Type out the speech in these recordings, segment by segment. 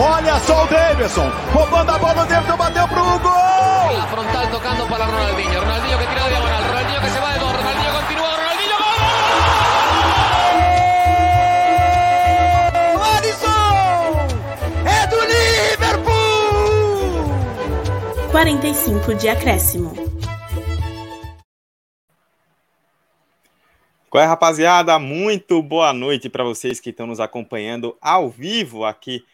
Olha só o Davidson, roubando a bola, o Davidson bateu pro gol! La frontal tocando para Ronaldinho, Ronaldinho que tira de diagonal, Ronaldinho que se va de dos, Ronaldinho continúa, Ronaldinho gol! Alisson! É do Liverpool! 45 de acréscimo. Qual é, rapaziada? Muito boa noite para vocês que estão nos acompanhando ao vivo aqui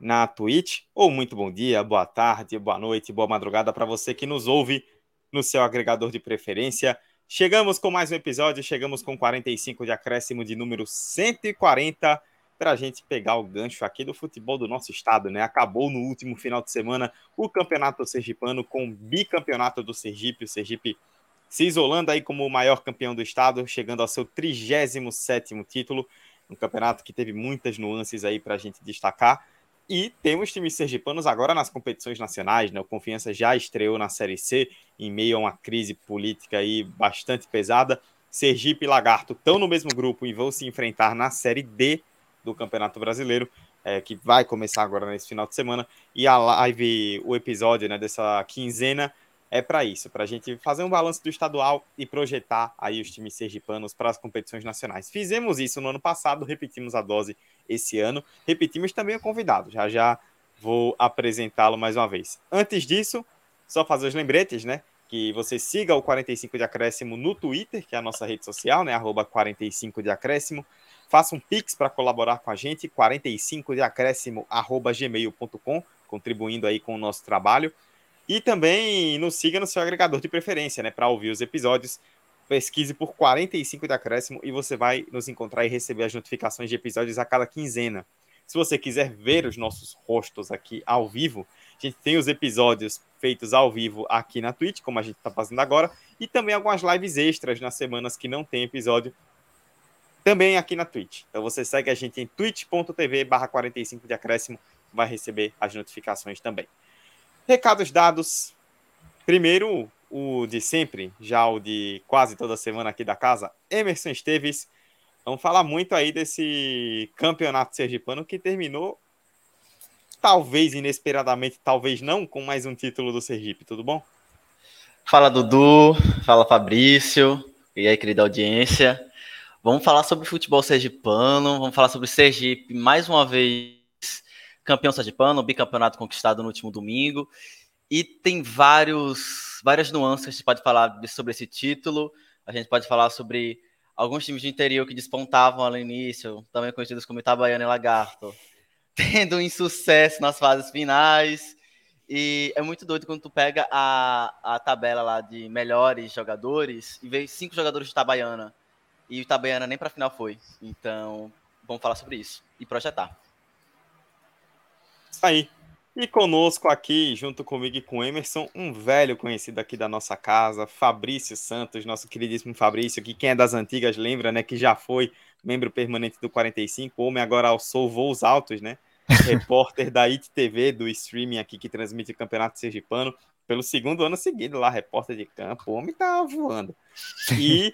na Twitch. Ou muito bom dia, boa tarde, boa noite, boa madrugada para você que nos ouve no seu agregador de preferência. Chegamos com mais um episódio, chegamos com 45 de acréscimo de número 140 para a gente pegar o gancho aqui do futebol do nosso estado, né? Acabou no último final de semana o Campeonato Sergipano com o bicampeonato do Sergipe. O Sergipe se isolando aí como o maior campeão do estado, chegando ao seu 37º título, um campeonato que teve muitas nuances aí para a gente destacar. E temos times sergipanos agora nas competições nacionais, né? O Confiança já estreou na Série C, em meio a uma crise política aí bastante pesada. Sergipe e Lagarto estão no mesmo grupo e vão se enfrentar na Série D do Campeonato Brasileiro, é, que vai começar agora nesse final de semana. E a live, o episódio né, dessa quinzena é para isso, para a gente fazer um balanço do estadual e projetar aí os times sergipanos para as competições nacionais. Fizemos isso no ano passado, repetimos a dose esse ano, repetimos também o convidado. Já já vou apresentá-lo mais uma vez. Antes disso, só fazer os lembretes, né? Que você siga o 45 de acréscimo no Twitter, que é a nossa rede social, né? Arroba 45 de acréscimo. Faça um pix para colaborar com a gente, 45 de acréscimo, arroba gmail.com, contribuindo aí com o nosso trabalho. E também nos siga no seu agregador de preferência, né? Para ouvir os episódios. Pesquise por 45 de acréscimo e você vai nos encontrar e receber as notificações de episódios a cada quinzena. Se você quiser ver os nossos rostos aqui ao vivo, a gente tem os episódios feitos ao vivo aqui na Twitch, como a gente está fazendo agora, e também algumas lives extras nas semanas que não tem episódio, também aqui na Twitch. Então você segue a gente em twitch.tv barra 45 de acréscimo, vai receber as notificações também. Recados dados. Primeiro, o de sempre, já o de quase toda semana aqui da casa, Emerson Esteves. Vamos falar muito aí desse campeonato sergipano que terminou, talvez inesperadamente, talvez não, com mais um título do Sergipe. Tudo bom? Fala Dudu, fala Fabrício, e aí, querida audiência. Vamos falar sobre futebol sergipano, vamos falar sobre Sergipe mais uma vez campeão sergipano, bicampeonato conquistado no último domingo. E tem vários, várias nuances que a gente pode falar sobre esse título. A gente pode falar sobre alguns times de interior que despontavam no início, também conhecidos como Itabaiana e Lagarto, tendo insucesso nas fases finais. E é muito doido quando tu pega a, a tabela lá de melhores jogadores e vê cinco jogadores de Itabaiana. E o Itabaiana nem para final foi. Então, vamos falar sobre isso e projetar. Aí. E conosco aqui, junto comigo e com o Emerson, um velho conhecido aqui da nossa casa, Fabrício Santos, nosso queridíssimo Fabrício, que quem é das antigas lembra, né, que já foi membro permanente do 45, homem agora alçou voos altos, né? repórter da IT TV, do streaming aqui que transmite o Campeonato Sergipano, pelo segundo ano seguido lá, repórter de campo, o homem tá voando. E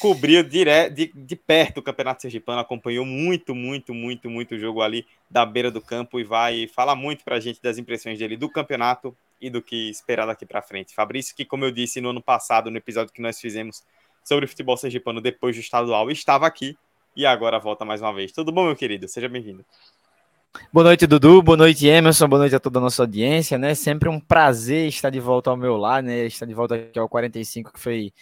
cobriu dire... de, de perto o Campeonato Sergipano, acompanhou muito, muito, muito, muito o jogo ali da beira do campo e vai falar muito para a gente das impressões dele do campeonato e do que esperar daqui para frente. Fabrício, que como eu disse no ano passado, no episódio que nós fizemos sobre o futebol sergipano depois do estadual, estava aqui e agora volta mais uma vez. Tudo bom, meu querido? Seja bem-vindo. Boa noite, Dudu. Boa noite, Emerson. Boa noite a toda a nossa audiência, né? Sempre um prazer estar de volta ao meu lar, né? Estar de volta aqui ao 45, que foi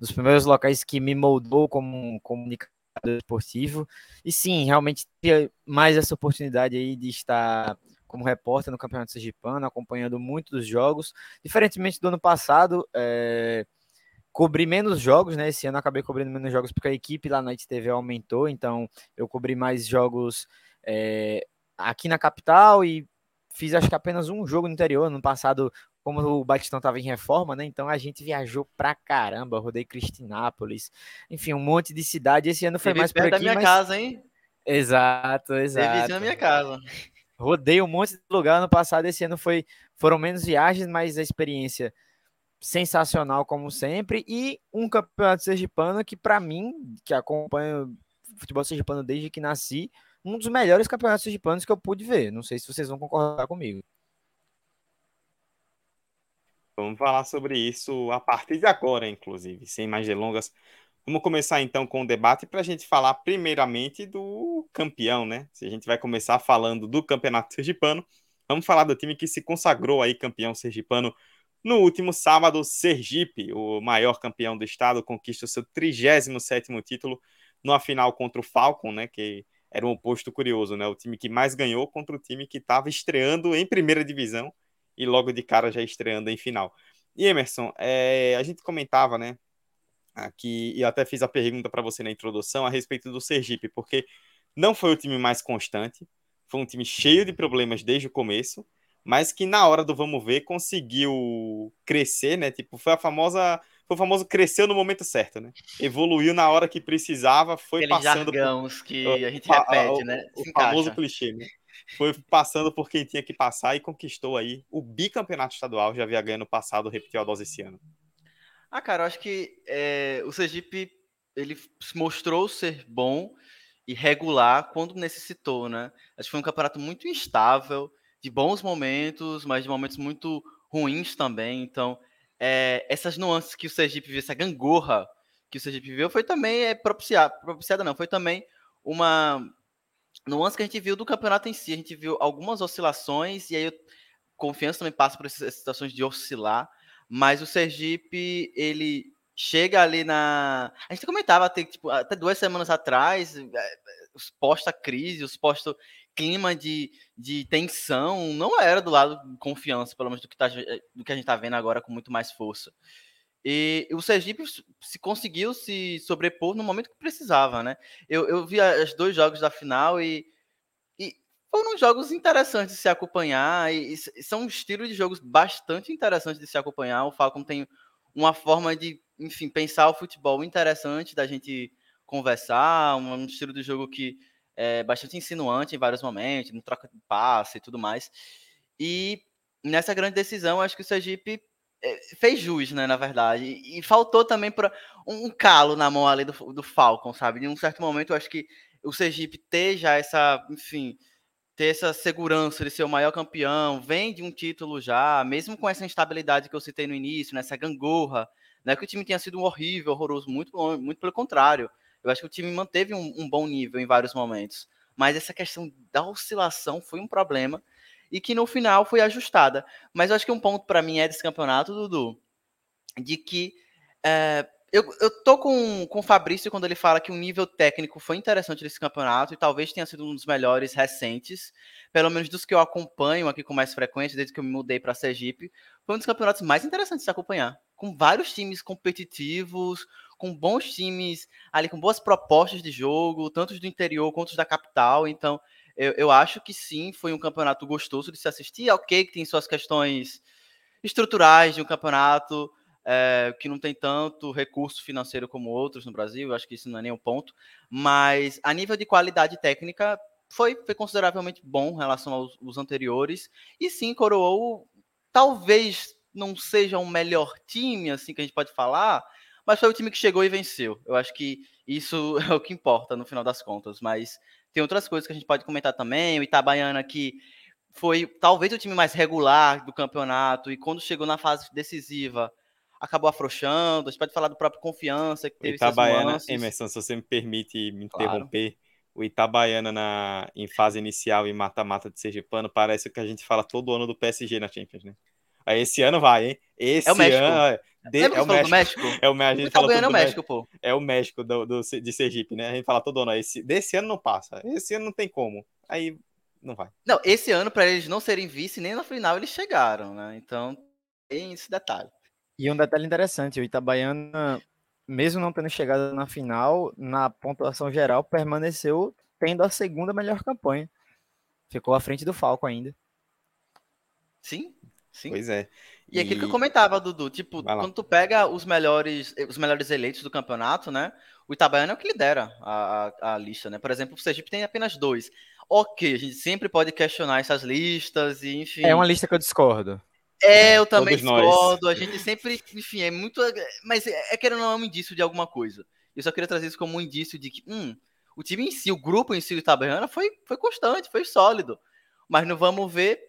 dos primeiros locais que me moldou como um comunicador esportivo. E sim, realmente ter mais essa oportunidade aí de estar como repórter no Campeonato Sergipano, acompanhando muito dos jogos. Diferentemente do ano passado, é, cobri menos jogos, né? Esse ano acabei cobrindo menos jogos porque a equipe lá na ITV aumentou, então eu cobri mais jogos é, aqui na capital e fiz acho que apenas um jogo no interior. No passado, como o Batistão estava em reforma, né? Então a gente viajou pra caramba, rodei Cristinápolis, enfim, um monte de cidade. Esse ano foi Teve mais perto por aqui, da minha mas... casa, hein? Exato, exato. Teve na minha casa. Rodei um monte de lugar ano passado, esse ano foi foram menos viagens, mas a experiência sensacional como sempre e um campeonato sergipano que para mim, que acompanho futebol sergipano desde que nasci, um dos melhores campeonatos sergipanos que eu pude ver. Não sei se vocês vão concordar comigo. Vamos falar sobre isso a partir de agora, inclusive, sem mais delongas. Vamos começar então com o debate para a gente falar primeiramente do campeão, né? Se a gente vai começar falando do campeonato sergipano, vamos falar do time que se consagrou aí campeão sergipano no último sábado. Sergipe, o maior campeão do estado, conquista o seu 37º título numa final contra o Falcon, né? Que era um oposto curioso, né? O time que mais ganhou contra o time que estava estreando em primeira divisão e logo de cara já estreando em final. E Emerson, é, a gente comentava, né, aqui, e até fiz a pergunta para você na introdução a respeito do Sergipe, porque não foi o time mais constante, foi um time cheio de problemas desde o começo, mas que na hora do vamos ver conseguiu crescer, né? Tipo, foi a famosa, foi o famoso cresceu no momento certo, né? Evoluiu na hora que precisava, foi Aqueles passando jargões por... que a gente repete, o, né? Se o encaixa. famoso clichê, né? foi passando por quem tinha que passar e conquistou aí o bicampeonato estadual, já havia ganho no passado, repetiu a dose esse ano. Ah, cara, eu acho que é, o Sergipe ele mostrou ser bom e regular quando necessitou, né? Acho que foi um campeonato muito instável, de bons momentos, mas de momentos muito ruins também. Então, é, essas nuances que o Sergipe viu, essa gangorra que o Sergipe viu, foi também é propiciada, propiciada não, foi também uma nuance que a gente viu do campeonato em si, a gente viu algumas oscilações, e aí confiança também passa por essas situações de oscilar, mas o Sergipe, ele chega ali na. A gente comentava até, tipo, até duas semanas atrás, é, os posta-crise, os posta-clima de, de tensão, não era do lado de confiança, pelo menos do que, tá, do que a gente está vendo agora com muito mais força. E o Sergipe se conseguiu se sobrepor no momento que precisava, né? Eu, eu vi os dois jogos da final e, e foram jogos interessantes de se acompanhar e, e são um estilo de jogos bastante interessantes de se acompanhar. O Falcon tem uma forma de, enfim, pensar o futebol interessante da gente conversar, um, um estilo de jogo que é bastante insinuante em vários momentos, no troca de passe e tudo mais. E nessa grande decisão, acho que o Sergipe é, fez jus, né, na verdade. E, faltou também para um calo na mão ali do, do Falcon, sabe? Em um certo momento, eu acho que o Sergipe ter já essa, enfim, ter essa segurança de ser o maior campeão, vem de um título já, mesmo com essa instabilidade que eu citei no início, nessa gangorra, não é que o time tenha sido horrível, horroroso, muito, muito pelo contrário. Eu acho que o time manteve um, um bom nível em vários momentos. Mas essa questão da oscilação foi um problema e que no final foi ajustada. Mas eu acho que um ponto para mim é desse campeonato, Dudu, de que é, eu, eu tô com, com o Fabrício quando ele fala que o nível técnico foi interessante desse campeonato e talvez tenha sido um dos melhores recentes, pelo menos dos que eu acompanho aqui com mais frequência, desde que eu me mudei para Sergipe. Foi um dos campeonatos mais interessantes de se acompanhar, com vários times competitivos, com bons times ali, com boas propostas de jogo, tanto do interior quanto da capital. Então, eu, eu acho que sim, foi um campeonato gostoso de se assistir. É ok que tem suas questões estruturais de um campeonato é, que não tem tanto recurso financeiro como outros no Brasil, eu acho que isso não é nenhum ponto, mas a nível de qualidade técnica foi, foi consideravelmente bom em relação aos, aos anteriores, e sim, coroou, talvez não seja o melhor time, assim, que a gente pode falar, mas foi o time que chegou e venceu. Eu acho que isso é o que importa no final das contas, mas tem outras coisas que a gente pode comentar também. O Itabaiana que foi talvez o time mais regular do campeonato e quando chegou na fase decisiva acabou afrouxando. A gente pode falar do próprio Confiança que teve Itabaiana, Emerson, se você me permite me claro. interromper, o Itabaiana na, em fase inicial em mata-mata de Sergipano parece o que a gente fala todo ano do PSG na Champions, né? Aí esse ano vai, hein? Esse é o México. ano. De, é, o México. México. É o, a gente fala é o México, pô. É o México do, do, de Sergipe, né? A gente fala todo ano. Esse, desse ano não passa. Esse ano não tem como. Aí não vai. Não, esse ano, para eles não serem vice, nem na final eles chegaram, né? Então tem esse detalhe. E um detalhe interessante: o Itabaiana, mesmo não tendo chegado na final, na pontuação geral, permaneceu tendo a segunda melhor campanha. Ficou à frente do Falco ainda. Sim, sim. Pois é. E, e aquilo que eu comentava, Dudu, tipo, quando tu pega os melhores, os melhores eleitos do campeonato, né? O Itabaiana é o que lidera a, a, a, lista, né? Por exemplo, o Sergipe tem apenas dois. Ok, a gente sempre pode questionar essas listas e, enfim. É uma lista que eu discordo. É, eu também Todos discordo. Nós. A gente sempre, enfim, é muito. Mas é, é que não é um indício de alguma coisa. Eu só queria trazer isso como um indício de que, hum, O time em si, o grupo em si do Itabaiana foi, foi constante, foi sólido. Mas não vamos ver.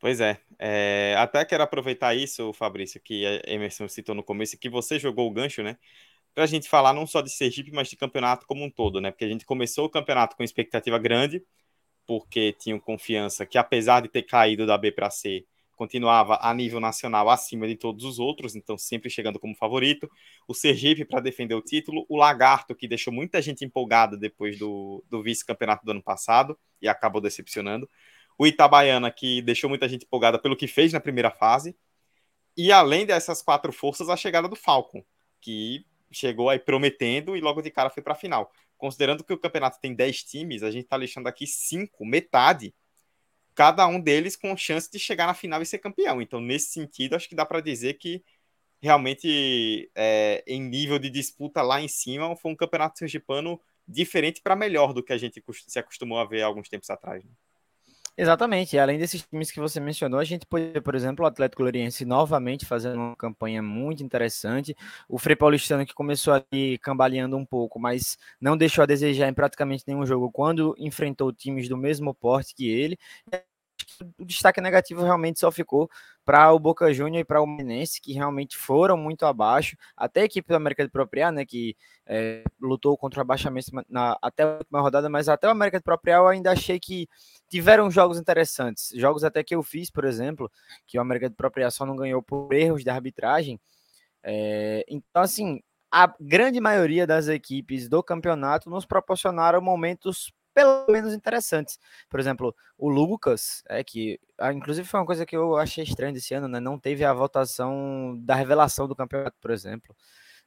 Pois é, é, até quero aproveitar isso, Fabrício, que a Emerson citou no começo, que você jogou o gancho, né? Para a gente falar não só de Sergipe, mas de campeonato como um todo, né? Porque a gente começou o campeonato com expectativa grande, porque tinham confiança que, apesar de ter caído da B para C, continuava a nível nacional acima de todos os outros, então sempre chegando como favorito. O Sergipe para defender o título, o Lagarto, que deixou muita gente empolgada depois do, do vice-campeonato do ano passado e acabou decepcionando. O Itabaiana, que deixou muita gente empolgada pelo que fez na primeira fase. E além dessas quatro forças, a chegada do Falcon, que chegou aí prometendo e logo de cara foi para a final considerando que o campeonato tem 10 times, a gente está deixando aqui 5, metade, cada um deles com chance de chegar na final e ser campeão. Então, nesse sentido, acho que dá para dizer que realmente, é, em nível de disputa lá em cima, foi um campeonato sergipano diferente para melhor do que a gente se acostumou a ver alguns tempos atrás. Né? Exatamente. E além desses times que você mencionou, a gente pode ver, por exemplo, o Atlético Gloriense novamente fazendo uma campanha muito interessante. O Frei Paulistano que começou ali cambaleando um pouco, mas não deixou a desejar em praticamente nenhum jogo quando enfrentou times do mesmo porte que ele o destaque negativo realmente só ficou para o Boca Júnior e para o Minense, que realmente foram muito abaixo. Até a equipe do América de Propriar, né, que é, lutou contra o abaixamento na, até a última rodada, mas até o América de Propriar eu ainda achei que tiveram jogos interessantes. Jogos até que eu fiz, por exemplo, que o América de Propriar só não ganhou por erros de arbitragem. É, então, assim, a grande maioria das equipes do campeonato nos proporcionaram momentos pelo menos interessantes. Por exemplo, o Lucas, é que ah, inclusive foi uma coisa que eu achei estranha desse ano, né? Não teve a votação da revelação do campeonato, por exemplo.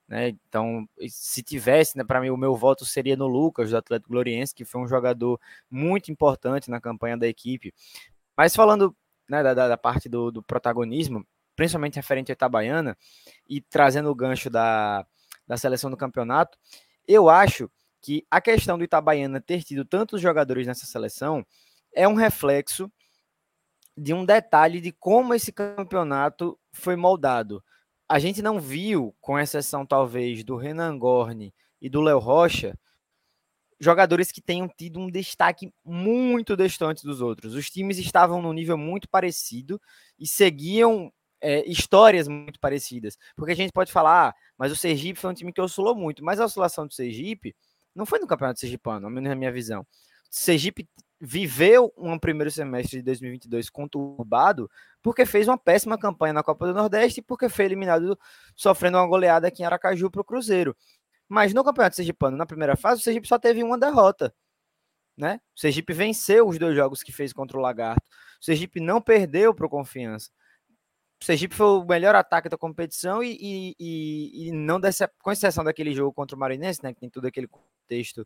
Né? Então, se tivesse, né, para mim, o meu voto seria no Lucas, do Atlético Gloriense, que foi um jogador muito importante na campanha da equipe. Mas falando né, da, da, parte do, do, protagonismo, principalmente referente à Itabaiana, e trazendo o gancho da, da seleção do campeonato, eu acho que a questão do Itabaiana ter tido tantos jogadores nessa seleção é um reflexo de um detalhe de como esse campeonato foi moldado. A gente não viu, com exceção talvez do Renan Gorni e do Léo Rocha, jogadores que tenham tido um destaque muito distante dos outros. Os times estavam num nível muito parecido e seguiam é, histórias muito parecidas. Porque a gente pode falar, ah, mas o Sergipe foi um time que oscilou muito, mas a oscilação do Sergipe não foi no Campeonato Sergipano, ao menos na minha visão. Sergipe viveu um primeiro semestre de 2022 conturbado porque fez uma péssima campanha na Copa do Nordeste e porque foi eliminado sofrendo uma goleada aqui em Aracaju para o Cruzeiro. Mas no Campeonato Sergipano, na primeira fase, o Sergipe só teve uma derrota. Né? O Sergipe venceu os dois jogos que fez contra o Lagarto. O Sergipe não perdeu para o Confiança. O Sergipe foi o melhor ataque da competição e, e, e, e não dessa, com exceção daquele jogo contra o Marinense, né, que tem todo aquele contexto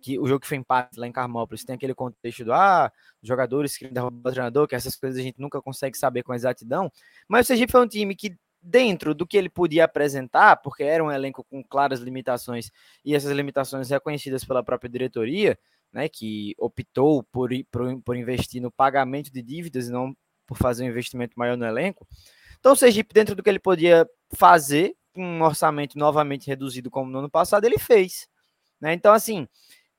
que o jogo que foi empate lá em Carmópolis tem aquele contexto do ah, jogadores que derrubam o treinador, que essas coisas a gente nunca consegue saber com exatidão. Mas o Sergipe foi um time que dentro do que ele podia apresentar, porque era um elenco com claras limitações e essas limitações reconhecidas pela própria diretoria, né, que optou por, por, por investir no pagamento de dívidas e não por fazer um investimento maior no elenco. Então o Sergipe, dentro do que ele podia fazer, um orçamento novamente reduzido como no ano passado, ele fez. Né? Então, assim,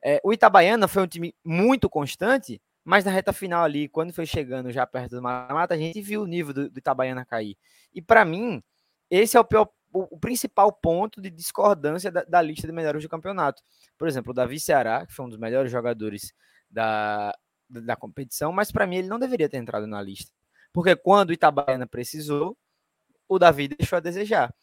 é, o Itabaiana foi um time muito constante, mas na reta final ali, quando foi chegando já perto do mata-mata, a gente viu o nível do, do Itabaiana cair. E para mim, esse é o, pior, o, o principal ponto de discordância da, da, lista de melhores do campeonato. Por exemplo, o Davi Ceará, que foi um dos melhores jogadores da, da, da competição, mas para mim ele não deveria ter entrado na lista. Porque quando o Itabaiana precisou, o Davi deixou a desejar.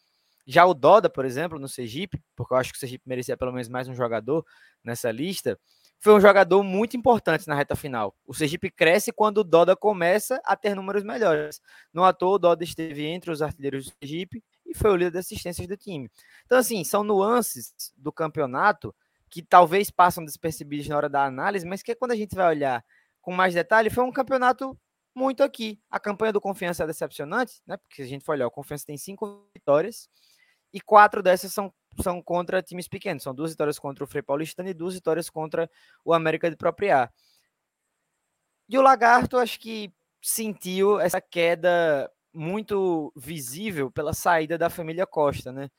Já o Doda, por exemplo, no Sergipe, porque eu acho que o Sergipe merecia pelo menos mais um jogador nessa lista, foi um jogador muito importante na reta final. O Sergipe cresce quando o Doda começa a ter números melhores. No à toa, o Doda esteve entre os artilheiros do Sergipe e foi o líder de assistências do time. Então, assim, são nuances do campeonato que talvez passam despercebidas na hora da análise, mas que quando a gente vai olhar com mais detalhe, foi um campeonato muito aqui. A campanha do Confiança é decepcionante, né? Porque a gente for olhar, o Confiança tem cinco vitórias, e quatro dessas são, são contra times pequenos. São duas vitórias contra o Frei Paulistano e duas vitórias contra o América de Propriar. E o Lagarto, acho que sentiu essa queda muito visível pela saída da família Costa, né?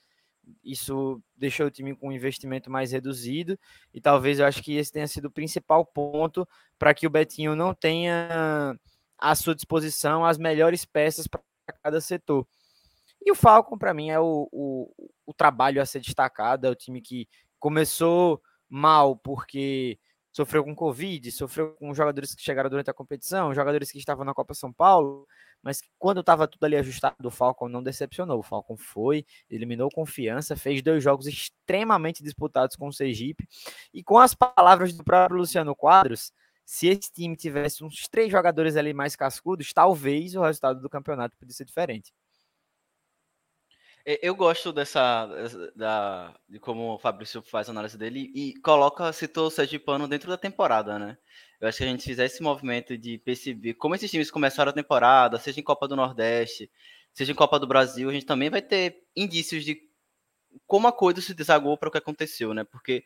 Isso deixou o time com um investimento mais reduzido e talvez eu acho que esse tenha sido o principal ponto para que o Betinho não tenha à sua disposição as melhores peças para cada setor. E o Falcon, para mim, é o, o, o, trabalho a ser destacado. É o time que começou mal porque sofreu com Covid, sofreu com jogadores que chegaram durante a competição, jogadores que estavam na Copa São Paulo, mas quando estava tudo ali ajustado, o Falcon não decepcionou. O Falcon foi, eliminou confiança, fez dois jogos extremamente disputados com o Sergipe. E com as palavras do próprio Luciano Quadros, se esse time tivesse uns três jogadores ali mais cascudos, talvez o resultado do campeonato pudesse ser diferente. Eu gosto dessa da, de como o Fabrício faz a análise dele e coloca, citou o Sergipano dentro da temporada, né? Eu acho que a gente fizer esse movimento de perceber como esses times começaram a temporada, seja em Copa do Nordeste, seja em Copa do Brasil, a gente também vai ter indícios de como a coisa se desagou para o que aconteceu, né? Porque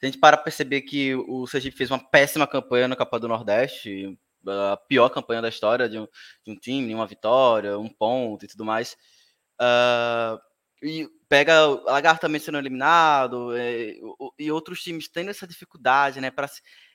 a gente para perceber que o Sergipe fez uma péssima campanha na Copa do Nordeste, a pior campanha da história de um, de um time, uma vitória, um ponto e tudo mais Uh, e pega o Lagarto também sendo eliminado, é, e outros times tendo essa dificuldade, né? Para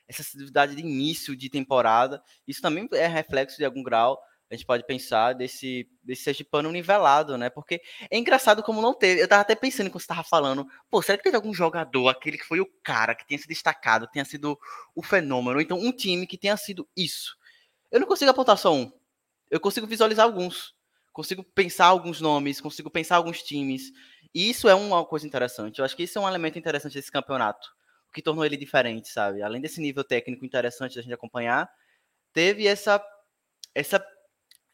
essa dificuldade de início de temporada. Isso também é reflexo de algum grau. A gente pode pensar desse, desse Sergipano nivelado, né? Porque é engraçado como não teve. Eu tava até pensando quando você tava falando, pô, será que teve algum jogador, aquele que foi o cara, que tenha se destacado, tenha sido o fenômeno? Então, um time que tenha sido isso. Eu não consigo apontar só um. Eu consigo visualizar alguns consigo pensar alguns nomes, consigo pensar alguns times. E isso é uma coisa interessante. Eu acho que isso é um elemento interessante desse campeonato, o que tornou ele diferente, sabe? Além desse nível técnico interessante da gente acompanhar, teve essa essa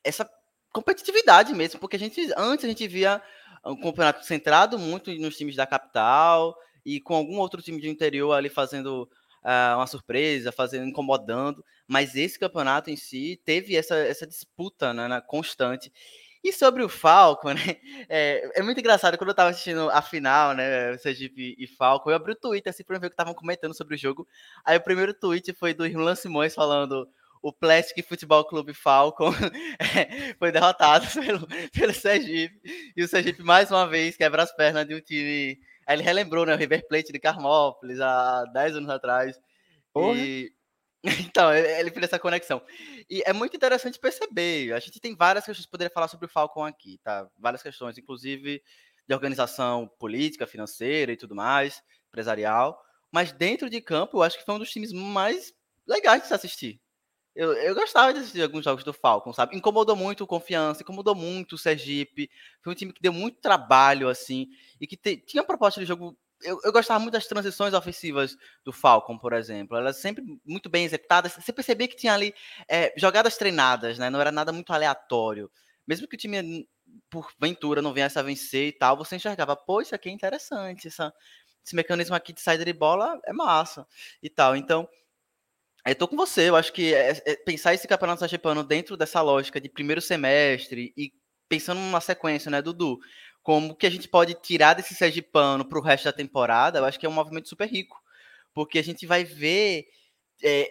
essa competitividade mesmo, porque a gente antes a gente via um campeonato centrado muito nos times da capital e com algum outro time de interior ali fazendo uh, uma surpresa, fazendo incomodando, mas esse campeonato em si teve essa, essa disputa né, constante e sobre o Falcon, né? É, é, muito engraçado, quando eu tava assistindo a final, né? Sergipe e Falcon, eu abri o Twitter assim pra ver o que estavam comentando sobre o jogo. Aí o primeiro tweet foi do Irlan Simões falando o Plastic Futebol Clube Falcon é, foi derrotado pelo, pelo Sergipe. E o Sergipe, mais uma vez, quebra as pernas de um time. Aí ele relembrou, né? O River Plate de Carmópolis, há 10 anos atrás. Porra. E então, ele fez essa conexão. E é muito interessante perceber. A gente tem várias questões que poderia falar sobre o Falcon aqui, tá? Várias questões, inclusive de organização política, financeira e tudo mais, empresarial. Mas dentro de campo, eu acho que foi um dos times mais legais de se assistir. Eu, eu gostava de assistir alguns jogos do Falcon, sabe? Incomodou muito o Confiança, incomodou muito o Sergipe. Foi um time que deu muito trabalho, assim, e que te, tinha uma proposta de jogo eu, eu, gostava muito das transições ofensivas do Falcon, por exemplo. Elas sempre muito bem executadas. Você percebia que tinha ali é, jogadas treinadas, né? Não era nada muito aleatório. Mesmo que o time, por ventura, não viesse a vencer e tal, você enxergava, pô, isso aqui é interessante. Essa, esse mecanismo aqui de saída de bola é massa e tal. Então, eu tô com você. Eu acho que é, é, pensar esse campeonato sergipano dentro dessa lógica de primeiro semestre e pensando numa sequência, né, Dudu? Como que a gente pode tirar desse Sergipano para o resto da temporada, eu acho que é um movimento super rico. Porque a gente vai ver é,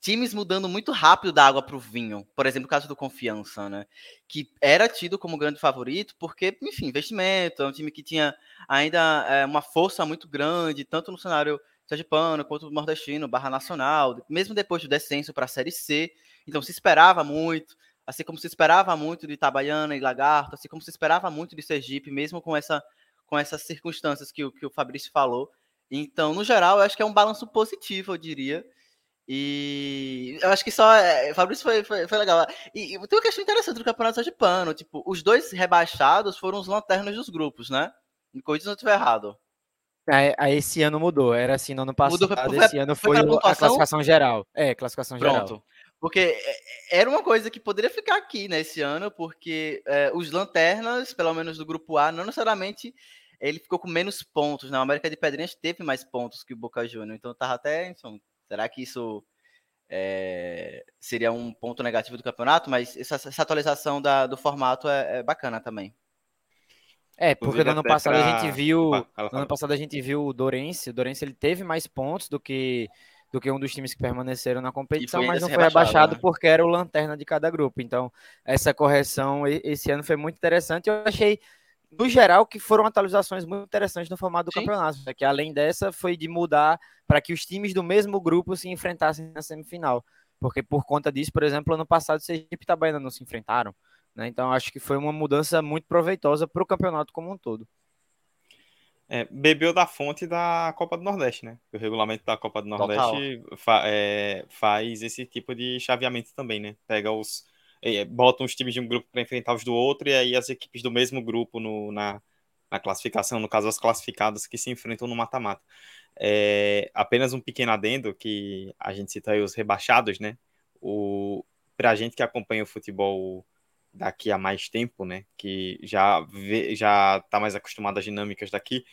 times mudando muito rápido da água para o vinho. Por exemplo, o caso do Confiança, né? Que era tido como grande favorito, porque, enfim, investimento, é um time que tinha ainda é, uma força muito grande, tanto no cenário sergipano quanto no nordestino, barra nacional, mesmo depois do descenso para a Série C. Então se esperava muito assim como se esperava muito de Itabaiana e Lagarto, assim como se esperava muito de Sergipe, mesmo com, essa, com essas circunstâncias que, que o Fabrício falou. Então, no geral, eu acho que é um balanço positivo, eu diria. E eu acho que só. É, Fabrício foi, foi, foi, legal. E, e tem uma questão interessante do Campeonato de Pano. Tipo, os dois rebaixados foram os lanternas dos grupos, né? Me corrija se eu estiver errado. Aí esse ano mudou. Era assim no ano passado. Mudou, esse ano foi, foi a classificação geral. É, classificação Pronto. geral. Porque é, era uma coisa que poderia ficar aqui nesse né, ano, porque é, os lanternas, pelo menos do grupo A, não necessariamente ele ficou com menos pontos. Na né? América de Pedrinhas teve mais pontos que o Boca Juniors. Então tava até. Então, será que isso é, seria um ponto negativo do campeonato? Mas essa, essa atualização da, do formato é, é, bacana também. É, porque no ano passado pra... a gente viu. no ano passado a gente viu o Dorense. O Dorense ele teve mais pontos do que do que um dos times que permaneceram na competição, mas não foi abaixado né? porque era o lanterna de cada grupo. Então, essa correção esse ano foi muito interessante. Eu achei no geral, que foram atualizações muito interessantes no formato do Sim. campeonato. né? Que além dessa, foi de mudar para que os times do mesmo grupo se enfrentassem na semifinal. Porque por conta disso, por exemplo, ano passado Sergipe e Itabaiana não se enfrentaram. Né? Então acho que foi uma mudança muito proveitosa para o campeonato como um todo. É, bebeu da fonte da Copa do Nordeste, né? O regulamento da Copa do Nordeste fa- é, faz esse tipo de chaveamento também, né? Pega os. é, bota os times de um grupo para enfrentar os do outro, e aí as equipes do mesmo grupo no, na, na classificação, no caso, as classificadas que se enfrentam no mata-mata. É, apenas um pequeno adendo que a gente cita aí os rebaixados, né? O, pra gente que acompanha o futebol daqui a mais tempo, né? Que já vê, já tá mais acostumado às dinâmicas daqui.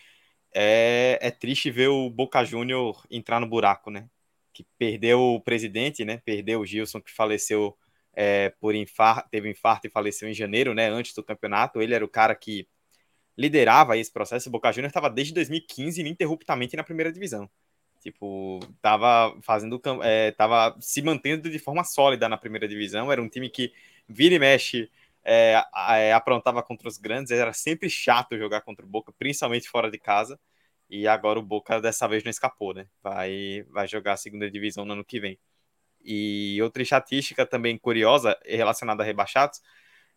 É, é triste ver o Boca Júnior entrar no buraco, né? Que perdeu o presidente, né? Perdeu o Gilson, que faleceu é, por infarto, teve infarto e faleceu em janeiro, né? Antes do campeonato. Ele era o cara que liderava esse processo. O Boca Júnior estava desde 2015 ininterruptamente na primeira divisão. Tipo, tava fazendo, é, tava se mantendo de forma sólida na primeira divisão. Era um time que vira e mexe, é, é, aprontava contra os grandes, era sempre chato jogar contra o Boca, principalmente fora de casa. E agora o Boca dessa vez não escapou, né? Vai, vai jogar a segunda divisão no ano que vem. E outra estatística também curiosa relacionada a rebaixados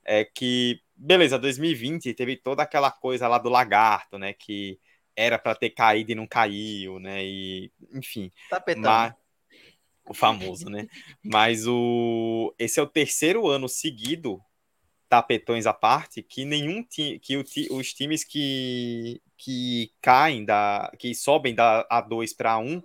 é que, beleza, 2020 teve toda aquela coisa lá do lagarto, né? Que era para ter caído e não caiu, né? E, enfim, Tapetão. mas o famoso, né? Mas o esse é o terceiro ano seguido, tapetões à parte, que nenhum time, que o os times que que caem da que sobem da A2 para A1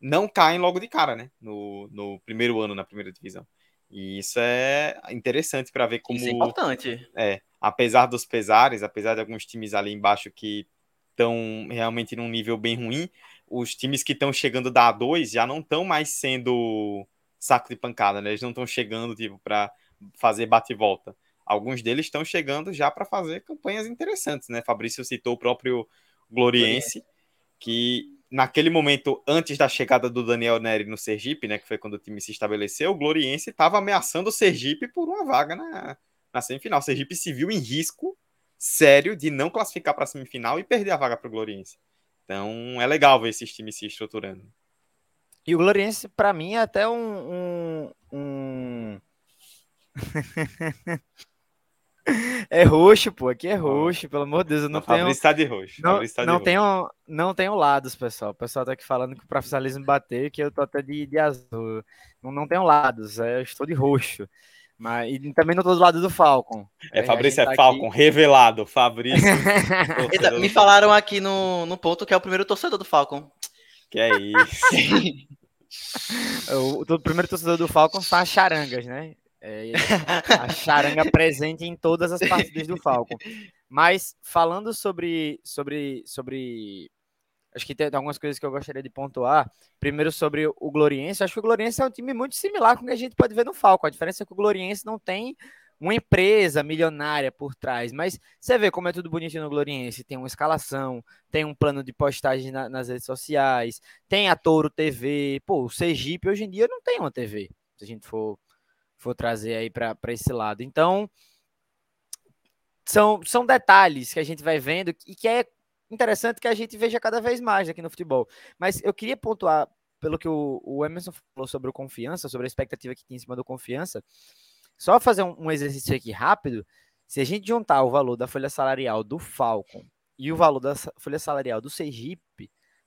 não caem logo de cara, né? No, no primeiro ano na primeira divisão. E isso é interessante para ver como Isso é importante. é, apesar dos pesares, apesar de alguns times ali embaixo que estão realmente num nível bem ruim, os times que estão chegando da A2 já não estão mais sendo saco de pancada, né? Eles não estão chegando tipo para fazer bate e volta. Alguns deles estão chegando já para fazer campanhas interessantes, né? Fabrício citou o próprio Gloriense, que naquele momento antes da chegada do Daniel Neri no Sergipe, né, que foi quando o time se estabeleceu, o Gloriense estava ameaçando o Sergipe por uma vaga na, na semifinal. O Sergipe se viu em risco sério de não classificar para a semifinal e perder a vaga para o Gloriense. Então é legal ver esses times se estruturando. E o Gloriense, para mim, é até um. um, um... é roxo, pô. Aqui é roxo, pelo amor de Deus. Eu não o tenho. Está de roxo. Não, tá de não, roxo. tenho, não tenho lados, pessoal. O pessoal tá aqui falando que o profissionalismo bateu, que eu tô até de, de azul. Não, não tenho lados, é, eu estou de roxo. Mas e também não tô do lado do Falcon. É, Fabrício é tá Falcon, revelado. Fabrício, me falaram aqui no, no ponto que é o primeiro torcedor do Falcon. Que é isso. O, o primeiro torcedor do Falcon são as charangas, né? É, a charanga presente em todas as partidas do Falcon. Mas falando sobre, sobre, sobre, acho que tem algumas coisas que eu gostaria de pontuar. Primeiro sobre o Gloriense, acho que o Gloriense é um time muito similar com o que a gente pode ver no Falcon. A diferença é que o Gloriense não tem uma empresa milionária por trás, mas você vê como é tudo bonitinho no Gloriense, tem uma escalação, tem um plano de postagem na- nas redes sociais, tem a Touro TV, pô, o Sergipe hoje em dia não tem uma TV, se a gente for, for trazer aí para esse lado. Então, são, são detalhes que a gente vai vendo e que é interessante que a gente veja cada vez mais aqui no futebol. Mas eu queria pontuar, pelo que o, o Emerson falou sobre o confiança, sobre a expectativa que tinha em cima do confiança, só fazer um, um exercício aqui rápido. Se a gente juntar o valor da folha salarial do Falcon e o valor da folha salarial do Sergipe,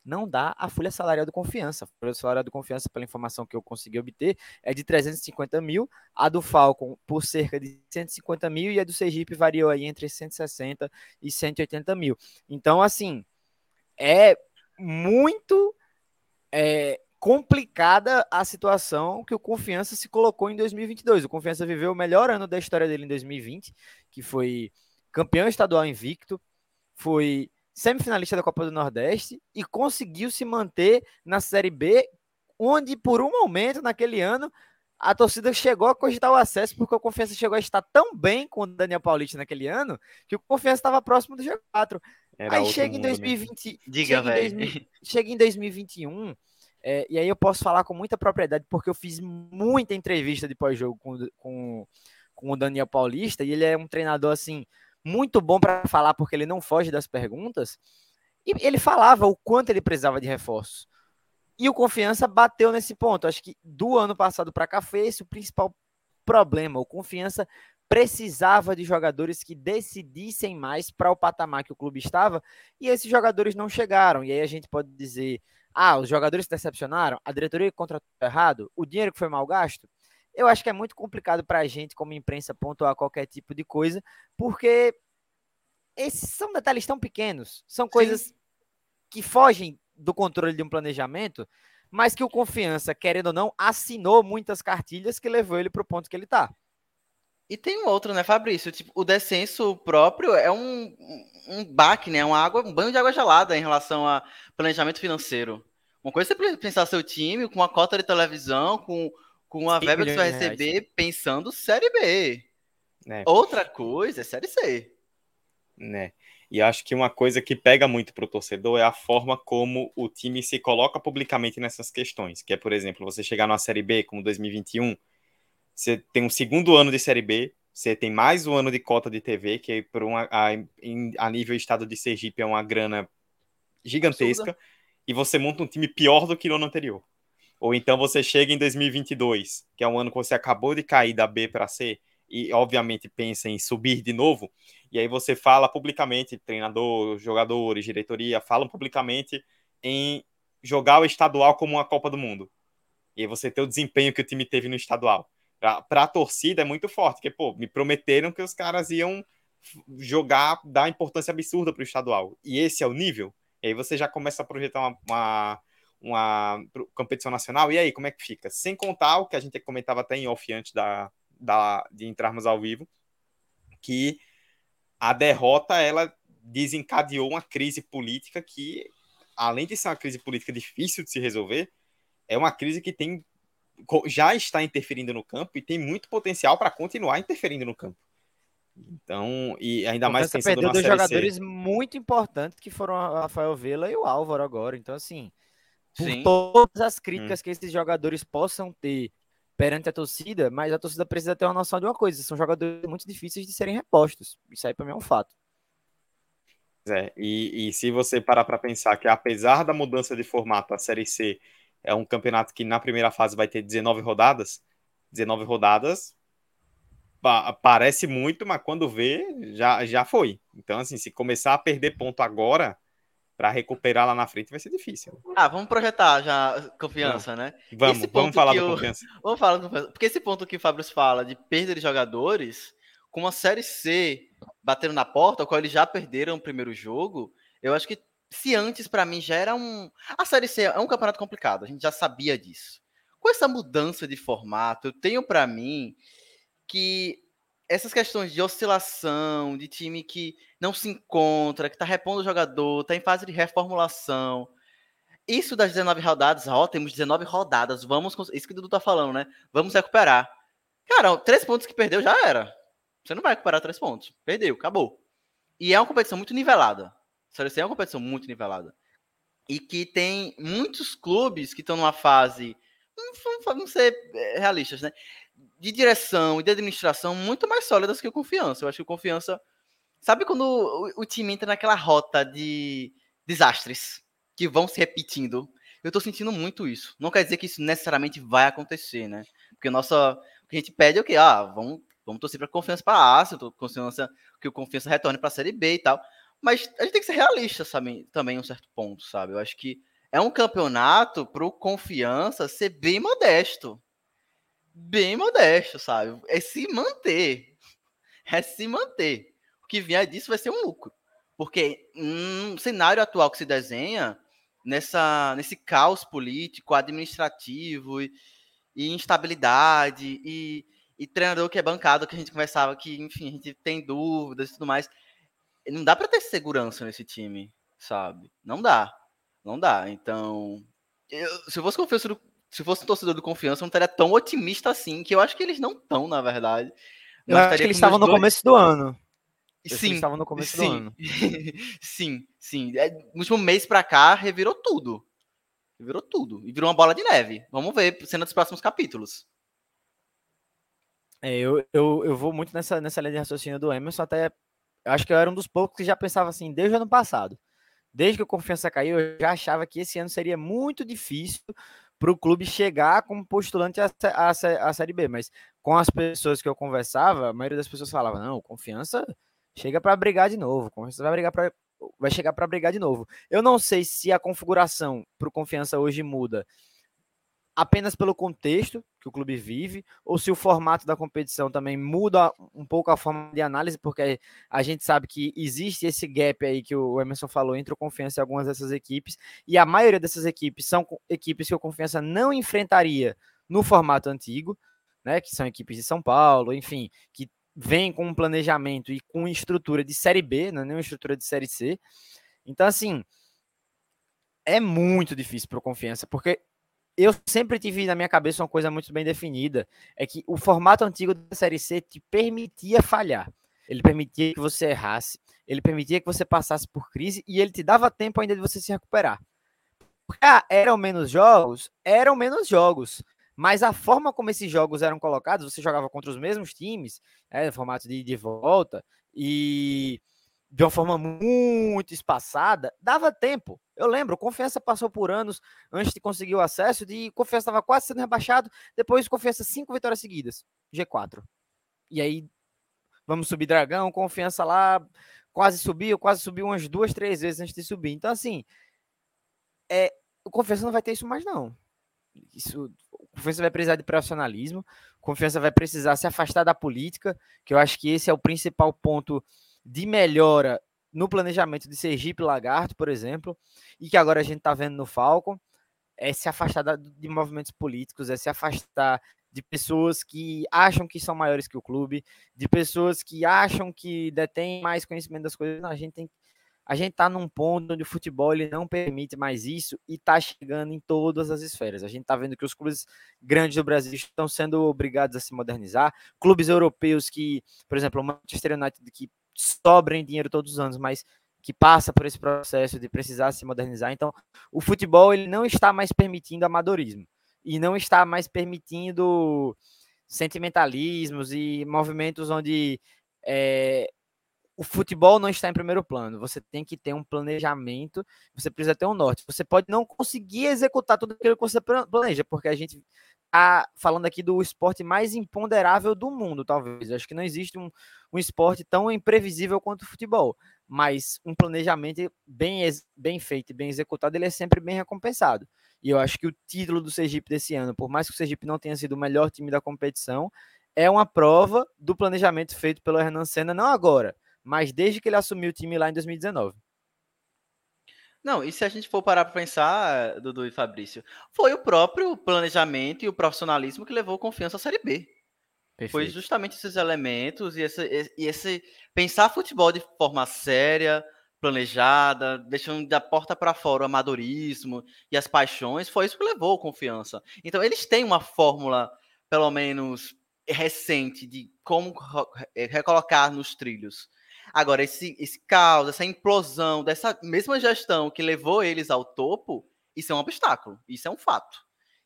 não dá a folha salarial do Confiança. A folha salarial do Confiança, pela informação que eu consegui obter, é de 350 mil. A do Falcon, por cerca de 150 mil. E a do Sergipe variou aí entre 160 e 180 mil. Então, assim, é muito é, complicada a situação que o Confiança se colocou em 2022. O Confiança viveu o melhor ano da história dele em 2020, que foi campeão estadual invicto, foi semifinalista da Copa do Nordeste e conseguiu se manter na Série B, onde por um momento naquele ano a torcida chegou a cogitar o acesso, porque o Confiança chegou a estar tão bem com o Daniel Paulista naquele ano, que o Confiança estava próximo do G4. Era Aí chega em mundo, né? 2020, Diga, velho. 2000 chega em 2021, é, e aí eu posso falar com muita propriedade, porque eu fiz muita entrevista de pós-jogo com, com, com o Daniel Paulista, e ele é um treinador, assim, muito bom para falar porque ele não foge das perguntas. E ele falava o quanto ele precisava de reforços. E o Confiança bateu nesse ponto. Acho que do ano passado para cá foi esse o principal problema. O Confiança precisava de jogadores que decidissem mais para o patamar que o clube estava, e esses jogadores não chegaram. E aí a gente pode dizer: ah, os jogadores decepcionaram, a diretoria contratou errado, o dinheiro que foi mal gasto. Eu acho que é muito complicado para a gente, como imprensa, pontuar qualquer tipo de coisa, porque esses são detalhes tão pequenos, são coisas Sim. que fogem do controle de um planejamento, mas que o Confiança, querendo ou não, assinou muitas cartilhas que levou ele para o ponto que ele está. E tem um outro, né, Fabrício? Tipo, o descenso próprio é um, um baque, né? Uma água, um banho de água gelada em relação a planejamento financeiro. Uma coisa é você pensar seu time com uma cota de televisão, com, com uma verba que você vai receber reais. pensando Série B. É. Outra coisa é Série C. Né? E acho que uma coisa que pega muito para o torcedor é a forma como o time se coloca publicamente nessas questões. Que é, por exemplo, você chegar numa Série B como 2021, você tem um segundo ano de Série B, você tem mais um ano de cota de TV, que por uma, a, a nível estado de Sergipe é uma grana gigantesca, Absurda. e você monta um time pior do que no ano anterior. Ou então você chega em 2022, que é um ano que você acabou de cair da B para C, e obviamente pensa em subir de novo, e aí você fala publicamente, treinador, jogadores, diretoria, falam publicamente em jogar o estadual como uma Copa do Mundo. E aí você ter o desempenho que o time teve no estadual. Para a torcida é muito forte, porque, pô, me prometeram que os caras iam jogar, dar importância absurda para o estadual. E esse é o nível. E aí você já começa a projetar uma, uma, uma competição nacional. E aí, como é que fica? Sem contar o que a gente comentava até em off antes da, da, de entrarmos ao vivo, que a derrota ela desencadeou uma crise política que, além de ser uma crise política difícil de se resolver, é uma crise que tem já está interferindo no campo e tem muito potencial para continuar interferindo no campo. Então, e ainda mais pensando perdeu dois jogadores C. muito importantes que foram o Rafael Vela e o Álvaro agora. Então, assim, por Sim. todas as críticas hum. que esses jogadores possam ter perante a torcida, mas a torcida precisa ter uma noção de uma coisa: são jogadores muito difíceis de serem repostos. Isso aí para mim é um fato. É, e, e se você parar para pensar que apesar da mudança de formato, a Série C é um campeonato que na primeira fase vai ter 19 rodadas, 19 rodadas pa parece muito, mas quando vê, já, já foi. Então, assim, se começar a perder ponto agora, para recuperar lá na frente vai ser difícil. Ah, vamos projetar já confiança, né? Vamos, vamos falar da confiança. Vamos falar da confiança. Porque esse ponto que o Fabrício fala de perda de jogadores, com uma Série C batendo na porta, o qual eles já perderam o primeiro jogo, eu acho que se antes para mim já era um... A Série C é um campeonato complicado, a gente já sabia disso. Com essa mudança de formato, eu tenho para mim que essas questões de oscilação, de time que não se encontra, que está repondo o jogador, está em fase de reformulação. Isso das 19 rodadas, ó, temos 19 rodadas, vamos. Isso que o Dudu tá falando, né? Vamos recuperar. Cara, três pontos que perdeu já era. Você não vai recuperar três pontos. Perdeu, acabou. E é uma competição muito nivelada. Sério, é uma competição muito nivelada. E que tem muitos clubes que estão numa fase. Vamos ser eh, realistas, né? De direção e de administração muito mais sólidas que o Confiança. Eu acho que o Confiança. Sabe quando o, o time entra naquela rota de desastres que vão se repetindo? Eu tô sentindo muito isso. Não quer dizer que isso necessariamente vai acontecer, né? Porque nossa, o que a gente pede é o quê? Ah, vamos, vamos torcer para confiança para a Ásia, confiança que o confiança retorne para a Série B e tal. Mas a gente tem que ser realista, sabe? Também em um certo ponto, sabe? Eu acho que é um campeonato para o confiança ser bem modesto bem modesto, sabe? É se manter. É se manter. O que vier disso vai ser um lucro. Porque um cenário atual que se desenha, nessa, nesse caos político, administrativo e, e instabilidade, e, e, treinador que é bancado, que a gente conversava que, enfim, a gente tem dúvidas e tudo mais. Não dá para ter segurança nesse time, sabe? Não dá. Não dá. Então, eu, se eu fosse confesso se fosse um torcedor do confiança, não estaria tão otimista assim, que eu acho que eles não estão, na verdade. Eu acho que eles estavam no dois... começo do ano. sim, estavam no começo sim, do ano. sim, sim. É, no último mês pra cá, revirou tudo. Revirou tudo. E virou uma bola de neve. Vamos ver cena dos próximos capítulos. É, eu, eu, eu vou muito nessa, nessa linha de raciocínio do Emerson, até eu acho que eu era um dos poucos que já pensava assim, desde o ano passado. Desde que a confiança caiu, eu já achava que esse ano seria muito difícil para o clube chegar como postulante à, à, à Série B. Mas com as pessoas que eu conversava, a maioria das pessoas falava: não, confiança chega para brigar de novo, confiança vai brigar para vai chegar para brigar de novo. Eu não sei se a configuração para o confiança hoje muda apenas pelo contexto que o clube vive, ou se o formato da competição também muda um pouco a forma de análise, porque a gente sabe que existe esse gap aí que o Emerson falou entre o Confiança e algumas dessas equipes, e a maioria dessas equipes são equipes que o Confiança não enfrentaria no formato antigo, né, que são equipes de São Paulo, enfim, que vêm com um planejamento e com estrutura de Série B, não é uma estrutura de Série C. Então, assim, é muito difícil para o Confiança, porque eu sempre tive na minha cabeça uma coisa muito bem definida, é que o formato antigo da Série C te permitia falhar. Ele permitia que você errasse, ele permitia que você passasse por crise e ele te dava tempo ainda de você se recuperar. Porque, ah, eram menos jogos? Eram menos jogos. Mas a forma como esses jogos eram colocados, você jogava contra os mesmos times, né, formato de, de volta, e de uma forma muito espaçada, dava tempo. Eu lembro, Confiança passou por anos antes de conseguir o acesso, de Confiança estava quase sendo rebaixado, depois Confiança cinco vitórias seguidas, G4. E aí, vamos subir Dragão, Confiança lá, quase subiu, quase subiu umas duas, três vezes antes de subir. Então, assim, é, o Confiança não vai ter isso mais, não. Isso, Confiança vai precisar de profissionalismo, Confiança vai precisar se afastar da política, que eu acho que esse é o principal ponto de melhora no planejamento de Sergipe Lagarto, por exemplo, e que agora a gente está vendo no Falcon, é se afastar de movimentos políticos, é se afastar de pessoas que acham que são maiores que o clube, de pessoas que acham que detêm mais conhecimento das coisas. Não, a gente tem a gente está num ponto onde o futebol ele não permite mais isso e está chegando em todas as esferas. A gente está vendo que os clubes grandes do Brasil estão sendo obrigados a se modernizar. Clubes europeus que, por exemplo, o Manchester United, que sobra dinheiro todos os anos, mas que passa por esse processo de precisar se modernizar. Então, o futebol ele não está mais permitindo amadorismo e não está mais permitindo sentimentalismos e movimentos onde é, o futebol não está em primeiro plano. Você tem que ter um planejamento, você precisa ter um norte. Você pode não conseguir executar tudo aquilo que você planeja, porque a gente está falando aqui do esporte mais imponderável do mundo, talvez. Acho que não existe um, um esporte tão imprevisível quanto o futebol, mas um planejamento bem, bem feito e bem executado, ele é sempre bem recompensado. E eu acho que o título do Sergipe desse ano, por mais que o Sergipe não tenha sido o melhor time da competição, é uma prova do planejamento feito pelo Hernan Senna, não agora, mas desde que ele assumiu o time lá em 2019. Não, e se a gente for parar para pensar, Dudu e Fabrício, foi o próprio planejamento e o profissionalismo que levou confiança à Série B. Perfeito. Foi justamente esses elementos e esse, e esse pensar futebol de forma séria, planejada, deixando da porta para fora o amadorismo e as paixões, foi isso que levou confiança. Então, eles têm uma fórmula, pelo menos recente, de como recolocar nos trilhos. Agora, esse, esse caos, essa implosão dessa mesma gestão que levou eles ao topo, isso é um obstáculo, isso é um fato.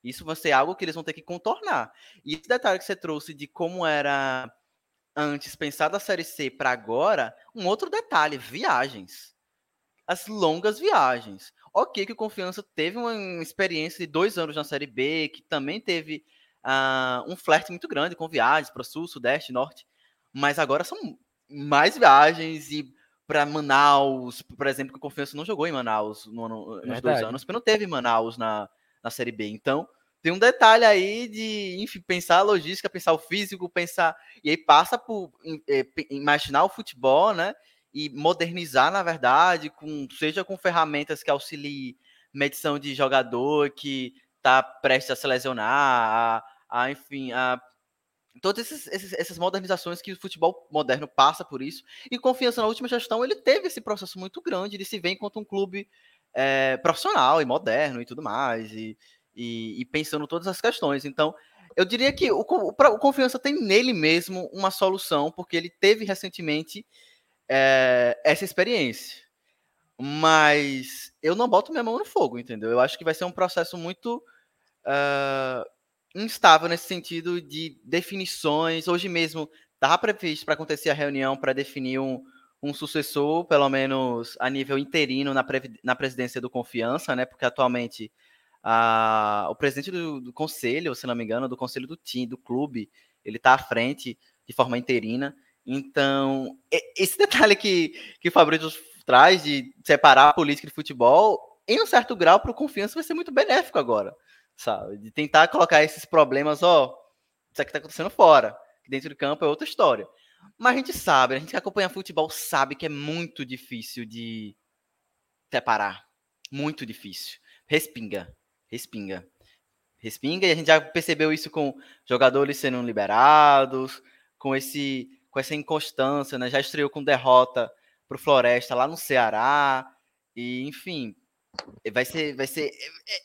Isso vai ser algo que eles vão ter que contornar. E esse detalhe que você trouxe de como era antes pensar da Série C para agora, um outro detalhe, viagens. As longas viagens. Ok que o Confiança teve uma experiência de dois anos na Série B, que também teve uh, um flerte muito grande com viagens para o Sul, Sudeste, Norte, mas agora são mais viagens e para Manaus, por exemplo, que o Confiança não jogou em Manaus no ano, nos dois anos, porque não teve Manaus na, na Série B. Então, tem um detalhe aí de, enfim, pensar a logística, pensar o físico, pensar. E aí passa por é, imaginar o futebol, né? E modernizar, na verdade, com seja com ferramentas que auxiliem medição de jogador que está prestes a se lesionar, a, a enfim, a todas esses, esses, essas modernizações que o futebol moderno passa por isso. E confiança na última gestão, ele teve esse processo muito grande de se ver enquanto um clube é, profissional e moderno e tudo mais, e, e, e, pensando todas as questões. Então, eu diria que o, o, o, Confiança tem nele mesmo uma solução, porque ele teve recentemente é, essa experiência. Mas eu não boto minha mão no fogo, entendeu? Eu acho que vai ser um processo muito. Uh, instável nesse sentido de definições. Hoje mesmo estava previsto para acontecer a reunião para definir um, um sucessor, pelo menos a nível interino, na, na presidência do Confiança, né? Porque atualmente a, o presidente do, do, conselho, se não me engano, do conselho do time, do clube, ele está à frente de forma interina. Então, esse detalhe que, que o Fabrício traz de separar a política de futebol, em um certo grau, para o Confiança vai ser muito benéfico agora, sabe? De tentar colocar esses problemas, ó, isso aqui está acontecendo fora, dentro do campo é outra história. Mas a gente sabe, a gente que acompanha futebol sabe que é muito difícil de separar. Muito difícil. Respinga. Respinga. Respinga, e a gente já percebeu isso com jogadores sendo liberados, com esse com essa inconstância, né? Já estreou com derrota para o Floresta lá no Ceará. E, enfim, Vai ser, vai ser,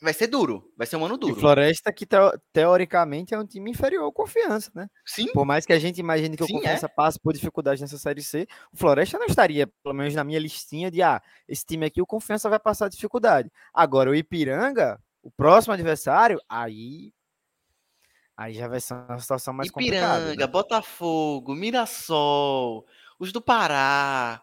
vai ser duro, vai ser um ano duro. E Floresta que teoricamente é um time inferior ao Confiança, né? Sim. Por mais que a gente imagine que Sim, o Confiança é. passe por dificuldade nessa série C, o Floresta não estaria, pelo menos na minha listinha de ah, esse time aqui o Confiança vai passar dificuldade. Agora o Ipiranga, o próximo adversário, aí aí já vai ser uma situação mais Ipiranga, complicada. Ipiranga, né? Botafogo, Mirassol, os do Pará.